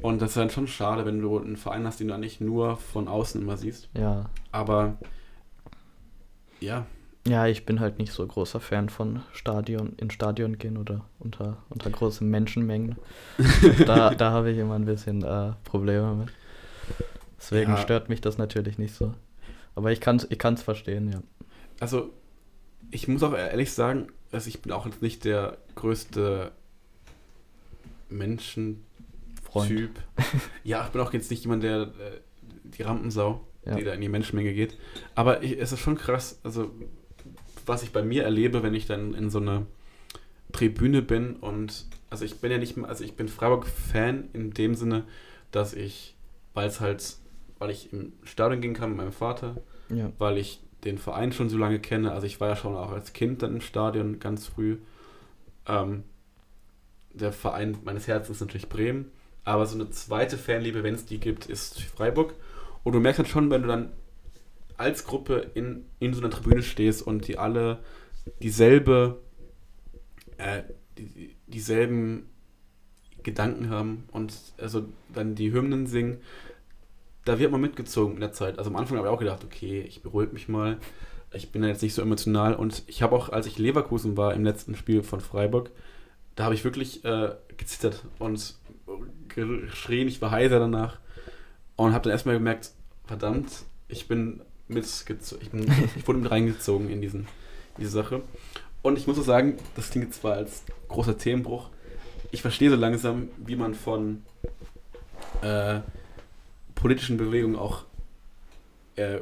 Und das ist dann schon schade, wenn du einen Verein hast, den du nicht nur von außen immer siehst. ja. Aber ja, Ja, ich bin halt nicht so großer Fan von Stadion, in Stadion gehen oder unter, unter großen Menschenmengen. da da habe ich immer ein bisschen äh, Probleme mit. Deswegen Ja. stört mich das natürlich nicht so. Aber ich kann es ich kann's verstehen, ja. also ich muss auch ehrlich sagen, also ich bin auch jetzt nicht der größte Menschentyp. Ja, ich bin auch jetzt nicht jemand, der äh, die Rampensau, Ja. die da in die Menschenmenge geht. Aber ich, es ist schon krass, also was ich bei mir erlebe, wenn ich dann in so einer Tribüne bin und also ich bin ja nicht mehr, also ich bin Freiburg-Fan in dem Sinne, dass ich, weil es halt, weil ich im Stadion gehen kann mit meinem Vater, Ja. weil ich den Verein schon so lange kenne. Also ich war ja schon auch als Kind dann im Stadion ganz früh. Ähm, der Verein meines Herzens ist natürlich Bremen, aber so eine zweite Fanliebe, wenn es die gibt, ist Freiburg. Und du merkst dann schon, wenn du dann als Gruppe in, in so einer Tribüne stehst und die alle dieselbe, äh, die, dieselben Gedanken haben und also dann die Hymnen singen, da wird man mitgezogen in der Zeit. Also am Anfang habe ich auch gedacht, okay, ich beruhige mich mal. Ich bin ja jetzt nicht so emotional und ich habe auch, als ich Leverkusen war im letzten Spiel von Freiburg, da habe ich wirklich äh, gezittert und geschrien, ich war heiser danach und habe dann erstmal gemerkt, verdammt, ich bin mitgezogen, ich, bin, ich wurde mit reingezogen in diesen, diese Sache. Und ich muss auch sagen, das klingt zwar als großer Themenbruch, ich verstehe so langsam, wie man von äh, politischen Bewegungen auch äh,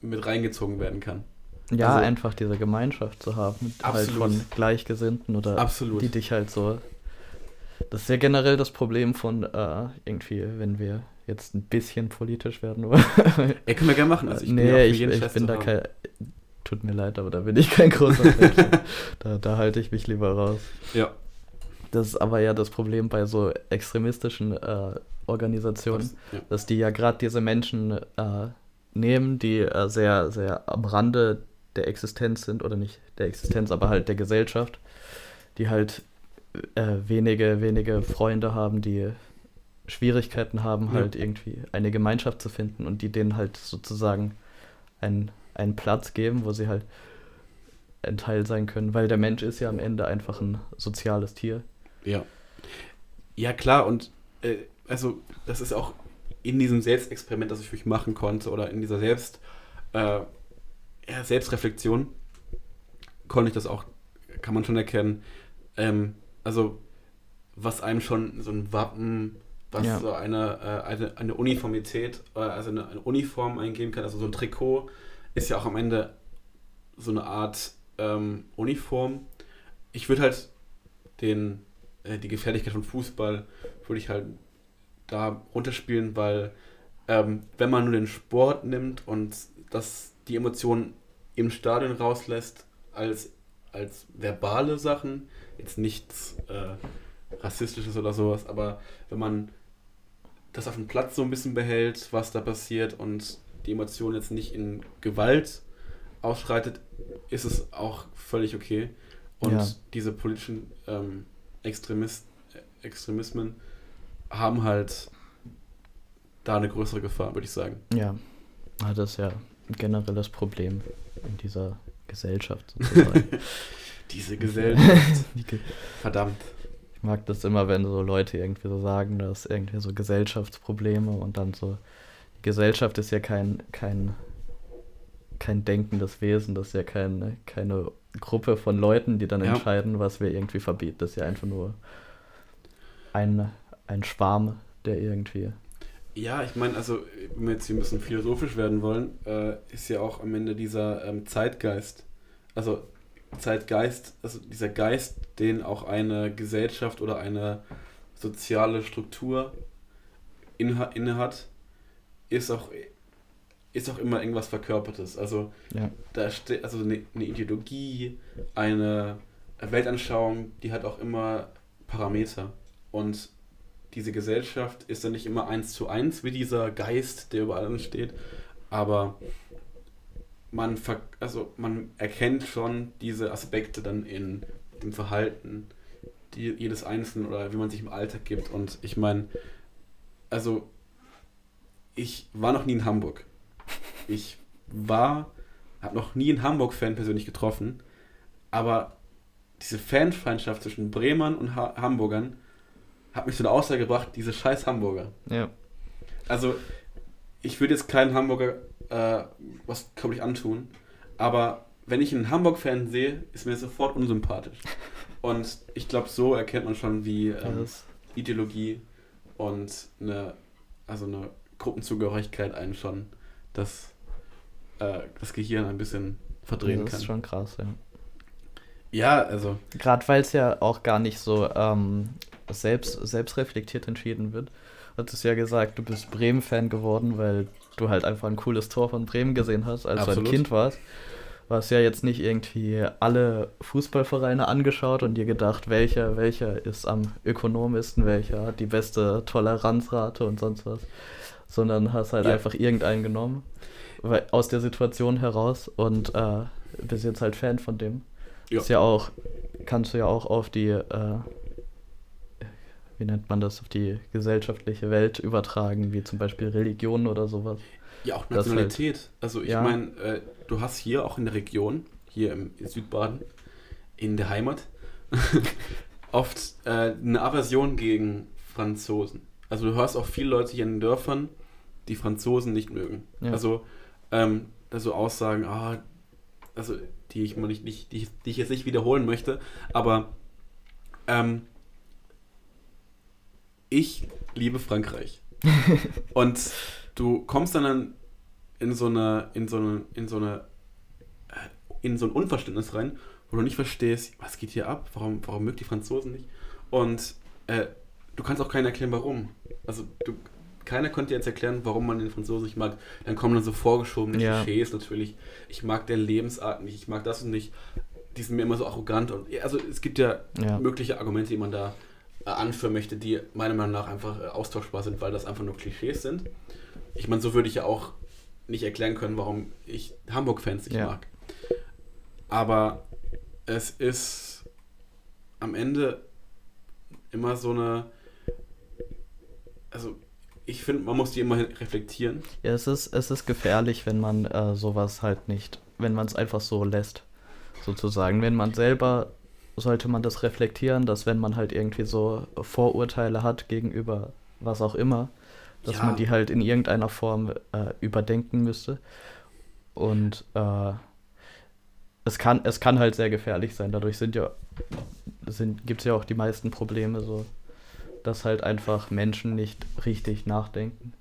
mit reingezogen werden kann. Ja, Also- einfach diese Gemeinschaft zu haben, halt Absolut. von Gleichgesinnten oder Absolut. die dich halt so. Das ist ja generell das Problem von äh, irgendwie, wenn wir jetzt ein bisschen politisch werden wollen. Ey, können wir gerne machen. Also ich bin ja nee, ich, ich bin da haben. kein. Tut mir leid, aber da bin ich kein großer Fan. von. da, da halte ich mich lieber raus. Ja. Das ist aber ja das Problem bei so extremistischen äh, Organisationen, Ja. dass die ja gerade diese Menschen äh, nehmen, die äh, sehr, sehr am Rande der Existenz sind, oder nicht der Existenz, aber halt der Gesellschaft, die halt äh, wenige, wenige Freunde haben, die Schwierigkeiten haben, Ja. halt irgendwie eine Gemeinschaft zu finden und die denen halt sozusagen einen, einen Platz geben, wo sie halt ein Teil sein können, weil der Mensch ist ja am Ende einfach ein soziales Tier. Ja. Ja, klar, und äh, also das ist auch in diesem Selbstexperiment, das ich für mich machen konnte, oder in dieser Selbst, äh, ja, Selbstreflexion, konnte ich das auch, kann man schon erkennen. Ähm, also, was einem schon so ein Wappen, was Ja. so eine, äh, eine, eine Uniformität, äh, also eine, eine Uniform eingeben kann, also so ein Trikot, ist ja auch am Ende so eine Art ähm, Uniform. Ich würde halt den, äh, die Gefährlichkeit von Fußball würde ich halt da runterspielen, weil ähm, wenn man nur den Sport nimmt und das die Emotionen im Stadion rauslässt als, als verbale Sachen, jetzt nichts äh, Rassistisches oder sowas, aber wenn man das auf dem Platz so ein bisschen behält, was da passiert und die Emotion jetzt nicht in Gewalt ausschreitet, ist es auch völlig okay. Und Ja. diese politischen ähm, Extremist, Extremismen haben halt da eine größere Gefahr, würde ich sagen. Ja, das ist ja generell das Problem in dieser Gesellschaft sozusagen. Diese Gesellschaft. Verdammt. ich mag das immer, wenn so Leute irgendwie so sagen, dass irgendwie so Gesellschaftsprobleme und dann so, die Gesellschaft ist ja kein, kein, kein denkendes Wesen, das ist ja keine, keine Gruppe von Leuten, die dann Ja. entscheiden, was wir irgendwie verbieten. Das ist ja einfach nur ein, ein Schwarm, der irgendwie. Ja, ich meine, also, wenn wir jetzt hier ein bisschen philosophisch werden wollen, äh, ist ja auch am Ende dieser ähm, Zeitgeist. Also, Zeitgeist, also dieser Geist, den auch eine Gesellschaft oder eine soziale Struktur inha inne hat, ist auch, ist auch immer irgendwas Verkörpertes. Also, Ja. da steht also eine, eine Ideologie, eine Weltanschauung, die hat auch immer Parameter. Und diese Gesellschaft ist dann nicht immer eins zu eins wie dieser Geist, der über allem steht, aber man, ver also man erkennt schon diese Aspekte dann in dem Verhalten die, jedes Einzelnen oder wie man sich im Alltag gibt. Und ich meine, also ich war noch nie in Hamburg. Ich war, habe noch nie einen Hamburg-Fan persönlich getroffen, aber diese Fanfeindschaft zwischen Bremern und ha Hamburgern hat mich zu der Aussage gebracht, diese scheiß Hamburger. Ja. Also, ich würde jetzt keinen Hamburger äh, was, glaube ich, antun, aber wenn ich einen Hamburg-Fan sehe, ist mir sofort unsympathisch. Und ich glaube, so erkennt man schon, wie ähm, Ideologie und eine, also eine Gruppenzugehörigkeit einen schon das, äh, das Gehirn ein bisschen verdrehen das kann. ist schon krass, ja. ja, also, Gerade weil es ja auch gar nicht so ähm, selbst, selbstreflektiert entschieden wird. Du hattest ja gesagt, du bist Bremen-Fan geworden, weil du halt einfach ein cooles Tor von Bremen gesehen hast, als du Absolut. ein Kind warst. Du hast ja jetzt nicht irgendwie alle Fußballvereine angeschaut und dir gedacht, welcher, welcher ist am ökonomischsten, welcher hat die beste Toleranzrate und sonst was. Sondern hast halt Ja. einfach irgendeinen genommen, aus der Situation heraus und äh, bist jetzt halt Fan von dem. Ja. Ist ja auch, kannst du ja auch auf die, äh, wie nennt man das, auf die gesellschaftliche Welt übertragen, wie zum Beispiel Religion oder sowas. Ja, auch Das Nationalität. also ich ja. meine, äh, du hast hier auch in der Region, hier im Südbaden, in der Heimat, oft äh, eine Aversion gegen Franzosen. Also du hörst auch viele Leute hier in den Dörfern, die Franzosen nicht mögen. Ja. Also ähm, also Aussagen, ah, also die ich nicht, nicht die, die ich jetzt nicht wiederholen möchte, aber ähm, ich liebe Frankreich. Und du kommst dann in so eine, in so eine, in so eine, äh, in so ein Unverständnis rein, wo du nicht verstehst, was geht hier ab, warum, warum mögt die Franzosen nicht? Und äh, du kannst auch keinen erklären, warum. Also du, keiner konnte jetzt erklären, warum man den Franzosen nicht mag. Dann kommen dann so vorgeschobene Ja. Klischees natürlich. Ich mag deren Lebensart nicht, ich mag das und nicht. Die sind mir immer so arrogant und also es gibt ja, Ja. mögliche Argumente, die man da äh, anführen möchte, die meiner Meinung nach einfach äh, austauschbar sind, weil das einfach nur Klischees sind. Ich meine, so würde ich ja auch nicht erklären können, warum ich Hamburg-Fans nicht Ja. mag. Aber es ist am Ende immer so eine. Also, ich finde, man muss die immer reflektieren. Ja, es ist, es ist gefährlich, wenn man äh, sowas halt nicht, wenn man es einfach so lässt, sozusagen. Wenn man selber, sollte man das reflektieren, dass wenn man halt irgendwie so Vorurteile hat gegenüber was auch immer, dass Ja. man die halt in irgendeiner Form äh, überdenken müsste. Und äh, es kann, es kann halt sehr gefährlich sein. Dadurch sind ja, sind, gibt es ja auch die meisten Probleme so, dass halt einfach Menschen nicht richtig nachdenken.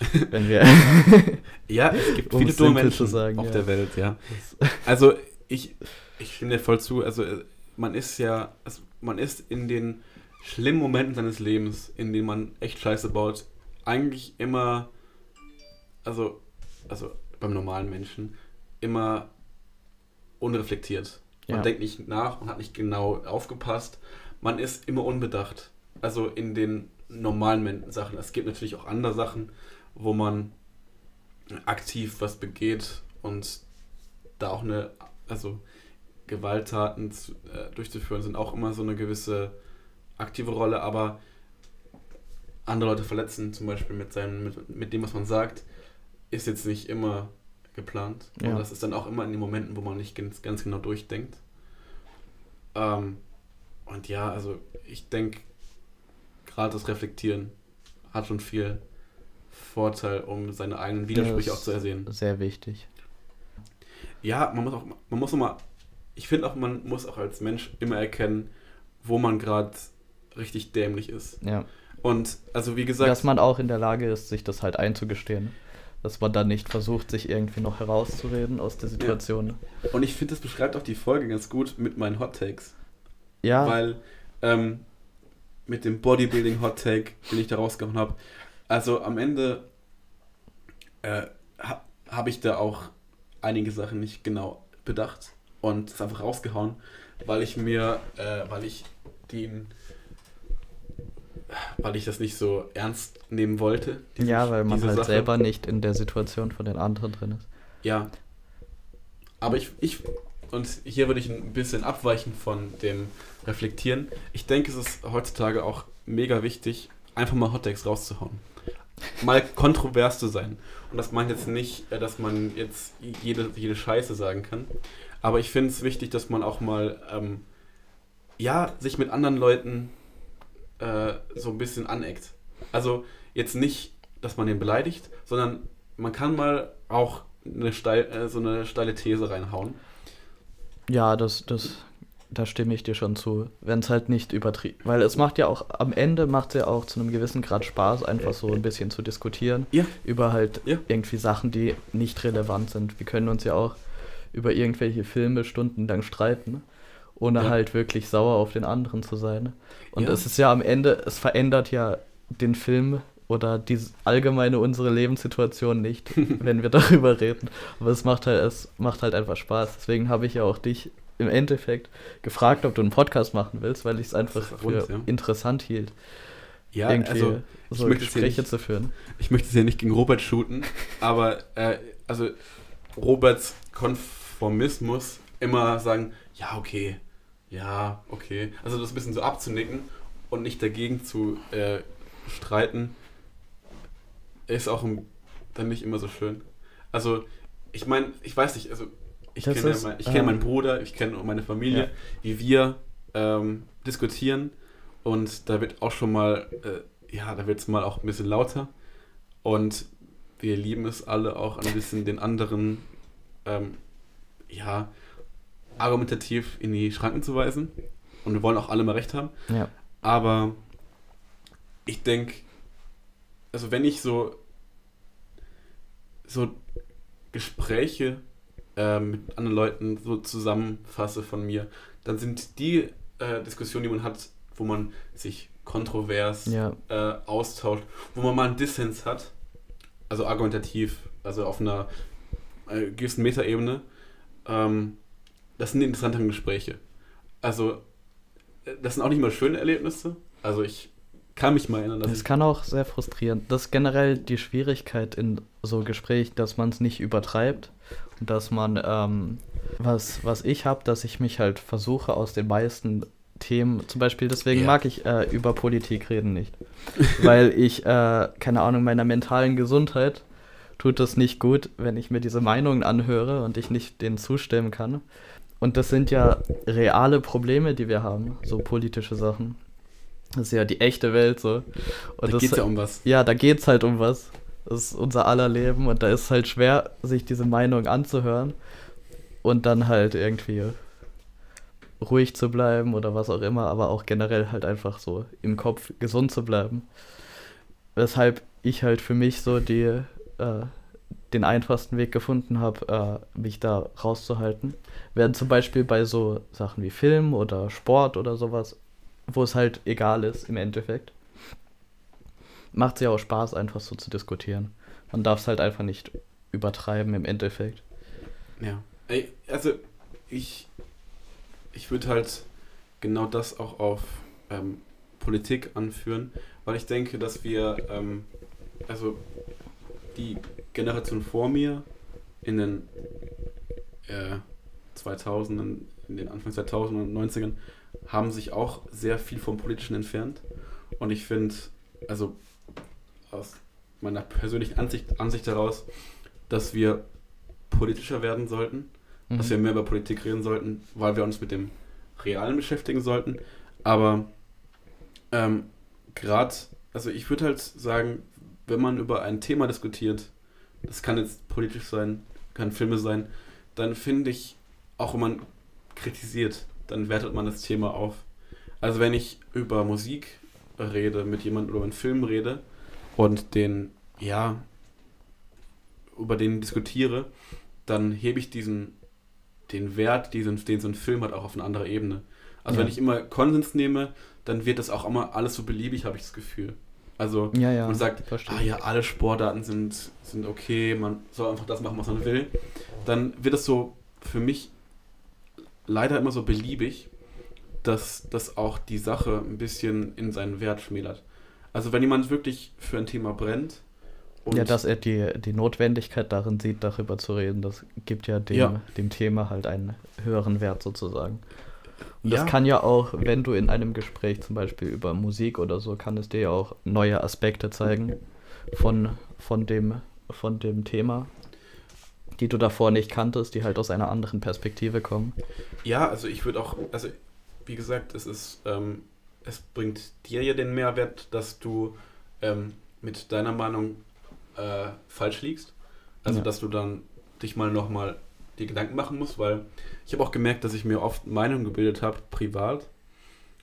Wenn wir Ja, es gibt Um viele dumme Menschen sagen, auf ja. der Welt, ja. Also, ich, ich stimme dir voll zu. Also, man ist ja, also man ist in den schlimmen Momenten seines Lebens, in denen man echt Scheiße baut, eigentlich immer, also, also beim normalen Menschen, immer unreflektiert. Man Ja. denkt nicht nach, man hat nicht genau aufgepasst, man ist immer unbedacht. Also in den normalen Sachen. Es gibt natürlich auch andere Sachen, wo man aktiv was begeht und da auch eine, also Gewalttaten zu, äh, durchzuführen, sind auch immer so eine gewisse aktive Rolle, aber andere Leute verletzen, zum Beispiel mit, seinem, mit, mit dem, was man sagt, ist jetzt nicht immer geplant. Ja. Und das ist dann auch immer in den Momenten, wo man nicht ganz, ganz genau durchdenkt. Ähm, und ja, also ich denke, gerade das Reflektieren hat schon viel Vorteil, um seine eigenen Widersprüche Ja, auch zu ersehen. Sehr wichtig. Ja, man muss auch, man muss auch mal, ich finde auch, man muss auch als Mensch immer erkennen, wo man gerade richtig dämlich ist. Ja. Und also wie gesagt, Dass man auch in der Lage ist, sich das halt einzugestehen. Dass man dann nicht versucht, sich irgendwie noch herauszureden aus der Situation. und ich finde, das beschreibt auch die Folge ganz gut mit meinen Hot Takes. Ja, Weil ähm, mit dem Bodybuilding Hot Take, den ich da rausgehauen habe, also am Ende äh, ha, habe ich da auch einige Sachen nicht genau bedacht und es einfach rausgehauen, weil ich mir, äh, weil ich den, weil ich das nicht so ernst nehmen wollte. diese- ja weil man halt Sache. selber nicht in der Situation von den anderen drin ist. Ja. Aber ich, ich, und hier würde ich ein bisschen abweichen von dem Reflektieren. Ich denke, es ist heutzutage auch mega wichtig, einfach mal Hottakes rauszuhauen. Mal kontrovers zu sein. Und das meint jetzt nicht, äh, dass man jetzt jede, jede Scheiße sagen kann. Aber ich finde es wichtig, dass man auch mal, ähm, ja, sich mit anderen Leuten äh, so ein bisschen aneckt. Also jetzt nicht, dass man den beleidigt, sondern man kann mal auch eine steil, äh, so eine steile These reinhauen. Ja, das, das, da stimme ich dir schon zu. Wenn es halt nicht übertrieben. Weil es macht ja auch, am Ende macht es ja auch zu einem gewissen Grad Spaß, einfach so ein bisschen zu diskutieren. Ja. Über halt Ja. irgendwie Sachen, die nicht relevant sind. Wir können uns ja auch über irgendwelche Filme stundenlang streiten, ohne Ja. halt wirklich sauer auf den anderen zu sein. Und Ja. es ist ja am Ende, es verändert ja den Film oder die allgemeine unsere Lebenssituation nicht, wenn wir darüber reden. Aber es macht halt, es macht halt einfach Spaß. Deswegen habe ich ja auch dich im Endeffekt gefragt, ob du einen Podcast machen willst, weil ich es einfach ist für rund, ja. interessant hielt, Ja, irgendwie also so möchte Gespräche nicht- zu führen. ich möchte es ja nicht gegen Robert shooten, aber äh, also Roberts Konformismus immer sagen, ja, okay, ja, okay. Also das ein bisschen so abzunicken und nicht dagegen zu äh, streiten, ist auch ein, dann nicht immer so schön. Also, ich meine, ich weiß nicht, also ich Das kenne ist, mein, ich kenn meinen ähm, Bruder, ich kenne meine Familie, Ja. wie wir ähm, diskutieren und da wird auch schon mal, äh, ja, da wird es mal auch ein bisschen lauter und wir lieben es alle auch ein bisschen den anderen, ähm, ja, argumentativ in die Schranken zu weisen und wir wollen auch alle mal recht haben. Ja. Aber ich denke, also wenn ich so, so Gespräche äh, mit anderen Leuten so zusammenfasse von mir, dann sind die äh, Diskussionen, die man hat, wo man sich kontrovers Ja. äh, austauscht, wo man mal einen Dissens hat, also argumentativ, also auf einer äh, gewissen Metaebene, ähm, das sind die interessanten Gespräche. Also, äh, das sind auch nicht mal schöne Erlebnisse. Also, ich kann mich mal erinnern, ich. kann auch sehr frustrieren. Das ist generell die Schwierigkeit in so Gesprächen, dass man es nicht übertreibt und dass man, ähm, was, was ich habe, dass ich mich halt versuche aus den meisten Themen, zum Beispiel deswegen Ja. mag ich äh, über Politik reden nicht, weil ich, äh, keine Ahnung, meiner mentalen Gesundheit tut es nicht gut, wenn ich mir diese Meinungen anhöre und ich nicht denen zustimmen kann. Und das sind ja reale Probleme, die wir haben, so politische Sachen. Das ist ja die echte Welt so. Und da das, geht es ja um was. ja, da geht's halt um was. Das ist unser aller Leben und da ist es halt schwer, sich diese Meinung anzuhören und dann halt irgendwie ruhig zu bleiben oder was auch immer, aber auch generell halt einfach so im Kopf gesund zu bleiben. Weshalb ich halt für mich so die, äh, den einfachsten Weg gefunden habe, äh, mich da rauszuhalten. Während zum Beispiel bei so Sachen wie Film oder Sport oder sowas, wo es halt egal ist im Endeffekt, macht es ja auch Spaß, einfach so zu diskutieren. Man darf es halt einfach nicht übertreiben im Endeffekt. Ja. Ey, also, ich, ich würde halt genau das auch auf ähm, Politik anführen, weil ich denke, dass wir, ähm, also die Generation vor mir in den äh, 2000ern, in den Anfang 2000 und 90ern, haben sich auch sehr viel vom Politischen entfernt. Und ich finde, also aus meiner persönlichen Ansicht, Ansicht heraus, dass wir politischer werden sollten, dass Mhm. wir mehr über Politik reden sollten, weil wir uns mit dem Realen beschäftigen sollten. Aber ähm, gerade, also ich würde halt sagen, wenn man über ein Thema diskutiert, das kann jetzt politisch sein, kann Filme sein, dann finde ich, auch wenn man kritisiert, dann wertet man das Thema auf. Also wenn ich über Musik rede, mit jemandem oder über einen Film rede und den, ja, über den diskutiere, dann hebe ich diesen, den Wert, diesen, den so ein Film hat, auch auf eine andere Ebene. Also Ja. wenn ich immer Konsens nehme, dann wird das auch immer alles so beliebig, habe ich das Gefühl. Also ja, ja. man sagt, ah ja, alle Sportarten sind, sind okay, man soll einfach das machen, was man will, dann wird es so für mich leider immer so beliebig, dass das auch die Sache ein bisschen in seinen Wert schmälert. Also wenn jemand wirklich für ein Thema brennt und ja, dass er die, die Notwendigkeit darin sieht, darüber zu reden, das gibt ja dem, Ja. dem Thema halt einen höheren Wert sozusagen. Und Ja. das kann ja auch, wenn du in einem Gespräch zum Beispiel über Musik oder so, kann es dir ja auch neue Aspekte zeigen von, von, dem, von dem Thema, die du davor nicht kanntest, die halt aus einer anderen Perspektive kommen. Ja, also ich würde auch, also wie gesagt, es ist, ähm, es bringt dir ja den Mehrwert, dass du ähm, mit deiner Meinung äh, falsch liegst. Also Ja. dass du dann dich mal nochmal die Gedanken machen musst, weil ich habe auch gemerkt, dass ich mir oft Meinungen gebildet habe, privat,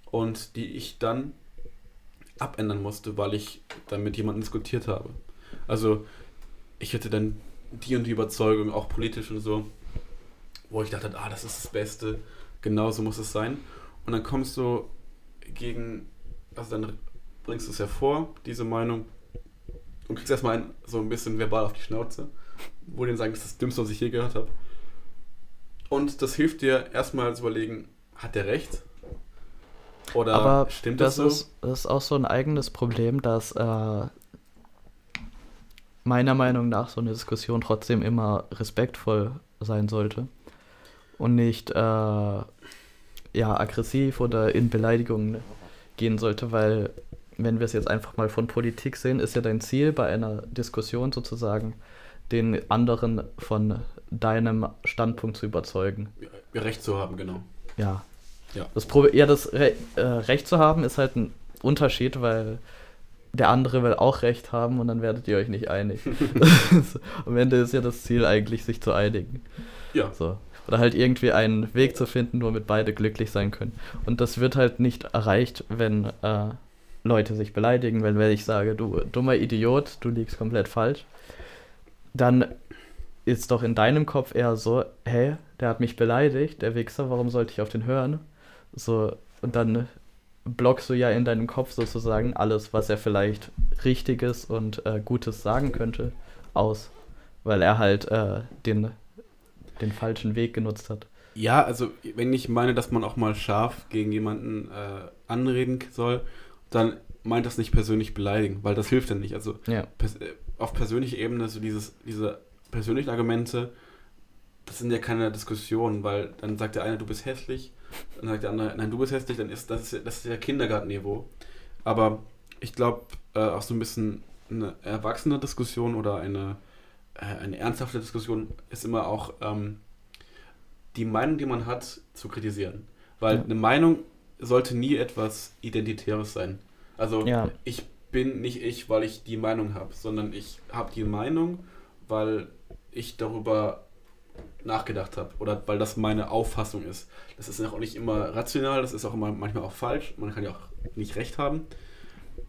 und die ich dann abändern musste, weil ich dann mit jemandem diskutiert habe. Also ich hätte dann die und die Überzeugung, auch politisch und so, wo ich dachte, ah, das ist das Beste, genau so muss es sein. Und dann kommst du gegen, also dann bringst du es hervor, diese Meinung, und kriegst erstmal ein, so ein bisschen verbal auf die Schnauze, wo dann sagen, das ist das Dümmste, was ich je gehört habe. Und das hilft dir erstmal zu überlegen, hat der recht? Oder Aber stimmt das, das, so? ist, das ist auch so ein eigenes Problem, dass äh, meiner Meinung nach so eine Diskussion trotzdem immer respektvoll sein sollte und nicht äh, ja, aggressiv oder in Beleidigungen gehen sollte, weil wenn wir es jetzt einfach mal von Politik sehen, ist ja dein Ziel bei einer Diskussion sozusagen, den anderen von deinem Standpunkt zu überzeugen. Ja, Recht zu haben, genau. Ja. Ja. Das Probe ja, das Re äh, Recht zu haben ist halt ein Unterschied, weil der andere will auch Recht haben und dann werdet ihr euch nicht einig. Am Ende ist ja das Ziel eigentlich, sich zu einigen. Ja. So. Oder halt irgendwie einen Weg zu finden, womit beide glücklich sein können. Und das wird halt nicht erreicht, wenn äh, Leute sich beleidigen, weil wenn ich sage, du dummer Idiot, du liegst komplett falsch, dann ist doch in deinem Kopf eher so, hey, der hat mich beleidigt, der Wichser, warum sollte ich auf den hören? So, und dann blockst du ja in deinem Kopf sozusagen alles, was er vielleicht Richtiges und äh, Gutes sagen könnte, aus. Weil er halt äh, den, den falschen Weg genutzt hat. Ja, also wenn ich meine, dass man auch mal scharf gegen jemanden äh, anreden soll, dann meint das nicht persönlich beleidigen, weil das hilft ja nicht. Also Ja. pers äh, auf persönlicher Ebene, so dieses, diese persönlichen Argumente, das sind ja keine Diskussionen, weil dann sagt der eine, du bist hässlich, dann sagt der andere, nein, du bist hässlich, dann ist das das ist ja Kindergartenniveau. Aber ich glaube, äh, auch so ein bisschen eine erwachsene Diskussion oder eine, äh, eine ernsthafte Diskussion ist immer auch ähm, die Meinung, die man hat, zu kritisieren. Weil Ja. eine Meinung sollte nie etwas Identitäres sein. Also Ja. ich bin nicht ich, weil ich die Meinung habe, sondern ich habe die Meinung, weil ich darüber nachgedacht habe oder weil das meine Auffassung ist. Das ist auch nicht immer rational, das ist auch immer manchmal auch falsch. Man kann ja auch nicht recht haben.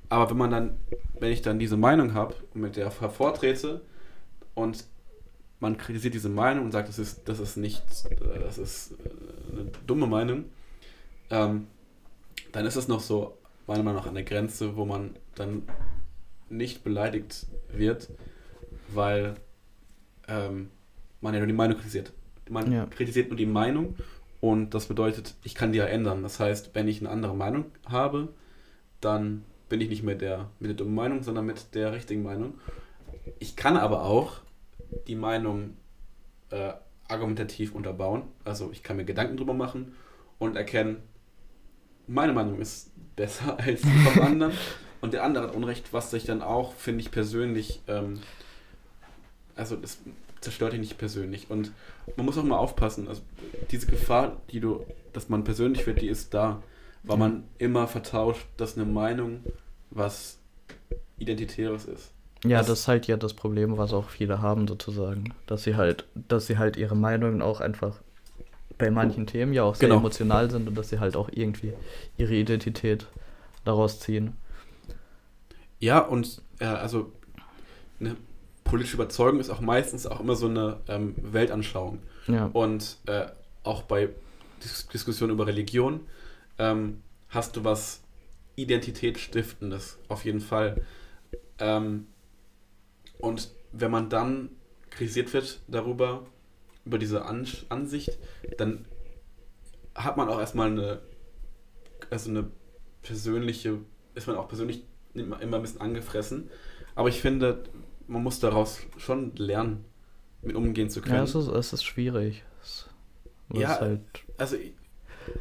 Aber wenn man dann, wenn ich dann diese Meinung habe und mit der hervortrete und man kritisiert diese Meinung und sagt, das ist, das ist nicht, das ist äh, eine dumme Meinung, ähm, dann ist es noch so, meiner Meinung nach, an der Grenze, wo man dann nicht beleidigt wird, weil ähm, man ja nur die Meinung kritisiert. Man Ja. kritisiert nur die Meinung und das bedeutet, ich kann die ja ändern. Das heißt, wenn ich eine andere Meinung habe, dann bin ich nicht mehr der mit der dummen Meinung, sondern mit der richtigen Meinung. Ich kann aber auch die Meinung äh, argumentativ unterbauen. Also ich kann mir Gedanken drüber machen und erkennen, meine Meinung ist besser als die vom anderen und der andere hat Unrecht, was sich dann auch, finde ich persönlich, ähm, also das zerstört ihn nicht persönlich und man muss auch mal aufpassen, also diese Gefahr, die du, dass man persönlich wird, die ist da, weil man immer vertauscht, dass eine Meinung was Identitäres ist. Ja, Was- das ist halt ja das Problem, was auch viele haben sozusagen, dass sie halt, dass sie halt ihre Meinungen auch einfach bei manchen Themen ja auch sehr Genau. emotional sind und dass sie halt auch irgendwie ihre Identität daraus ziehen. Ja, und äh, also eine politische Überzeugung ist auch meistens auch immer so eine ähm, Weltanschauung. Ja, Und äh, auch bei Dis Diskussionen über Religion ähm, hast du was Identitätsstiftendes, auf jeden Fall. Ähm, und wenn man dann kritisiert wird darüber, über diese An Ansicht, dann hat man auch erstmal eine, also eine persönliche, ist man auch persönlich immer, immer ein bisschen angefressen. Aber ich finde, man muss daraus schon lernen, mit umgehen zu können. ja es, ist, es ist schwierig. Es, Ja, halt, also ich,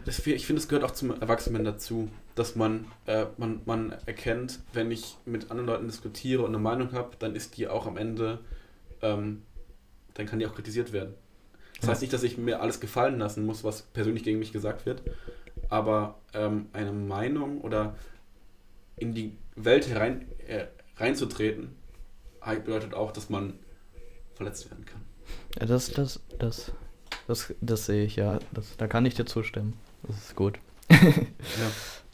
das, ich finde, es gehört auch zum Erwachsenen dazu, dass man, äh, man, man erkennt, wenn ich mit anderen Leuten diskutiere und eine Meinung habe, dann ist die auch am Ende, ähm, dann kann die auch kritisiert werden. Das Ja. heißt nicht, dass ich mir alles gefallen lassen muss, was persönlich gegen mich gesagt wird, aber ähm, eine Meinung oder in die Welt herein, äh, reinzutreten, bedeutet auch, dass man verletzt werden kann. ja, das, das, das, das, das sehe ich ja. Das, da kann ich dir zustimmen. Das ist gut.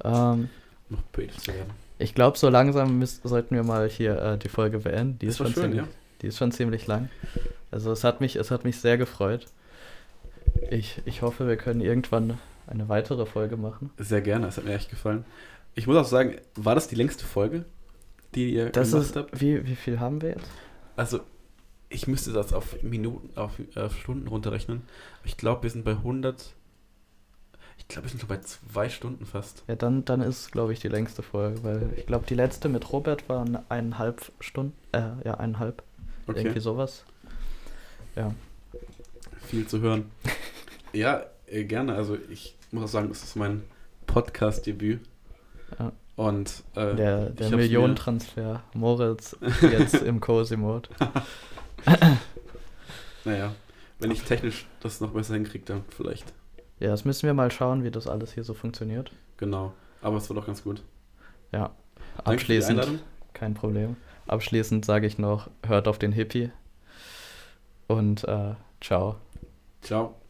Ja, Ähm, noch poetisch zu werden. ich glaube, so langsam sollten wir mal hier äh, die Folge beenden. Die ist, schon schön, ziemlich, ja. die ist schon ziemlich lang. Also es hat mich, es hat mich sehr gefreut. Ich, ich hoffe, wir können irgendwann eine weitere Folge machen. Sehr gerne, es hat mir echt gefallen. Ich muss auch sagen, war das die längste Folge, die ihr Das gemacht ist, habt? wie, wie viel haben wir jetzt? Also, ich müsste das auf Minuten, auf, äh, auf Stunden runterrechnen. Ich glaube, wir sind bei 100. Ich glaube, wir sind schon bei zwei Stunden fast. Ja, dann, dann ist es, glaube ich, die längste Folge, weil ich glaube, die letzte mit Robert waren eineinhalb Stunden, äh, ja, eineinhalb, Okay, irgendwie sowas. Ja, viel zu hören. ja, äh, gerne. Also, ich muss auch sagen, das ist mein Podcast-Debüt. Ja. Und äh, Der, der Millionentransfer Moritz jetzt im Cozy Mode. naja, wenn ich technisch das noch besser hinkriege, dann vielleicht. Ja, das müssen wir mal schauen, wie das alles hier so funktioniert. Genau. Aber es war doch ganz gut. Ja. Abschließend, kein Problem. Abschließend sage ich noch, hört auf den Hippie. Und äh, ciao. Ciao.